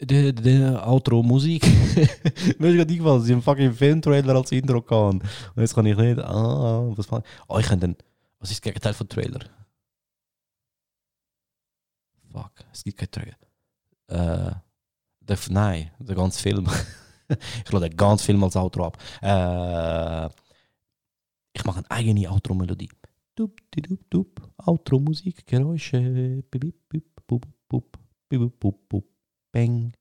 der, der Outro-Musik. Mir ist gerade eingefallen, sie haben fucking Filmtrailer als Intro gehabt. Und jetzt kann ich nicht. Ah, was mache ich? Oh, ich kann dann. Was ist das Gegenteil von Trailer? Fuck, es gibt keinen Trailer. Äh, der, nein, der ganze Film. ich lade den ganzen Film als Outro ab. Äh, ich mache eine eigene Outro-Melodie. Dup, dup, dup, Outro-Musik, Geräusche. Bip, bip, bip, bup, bup, bip, bup, bup. Bang.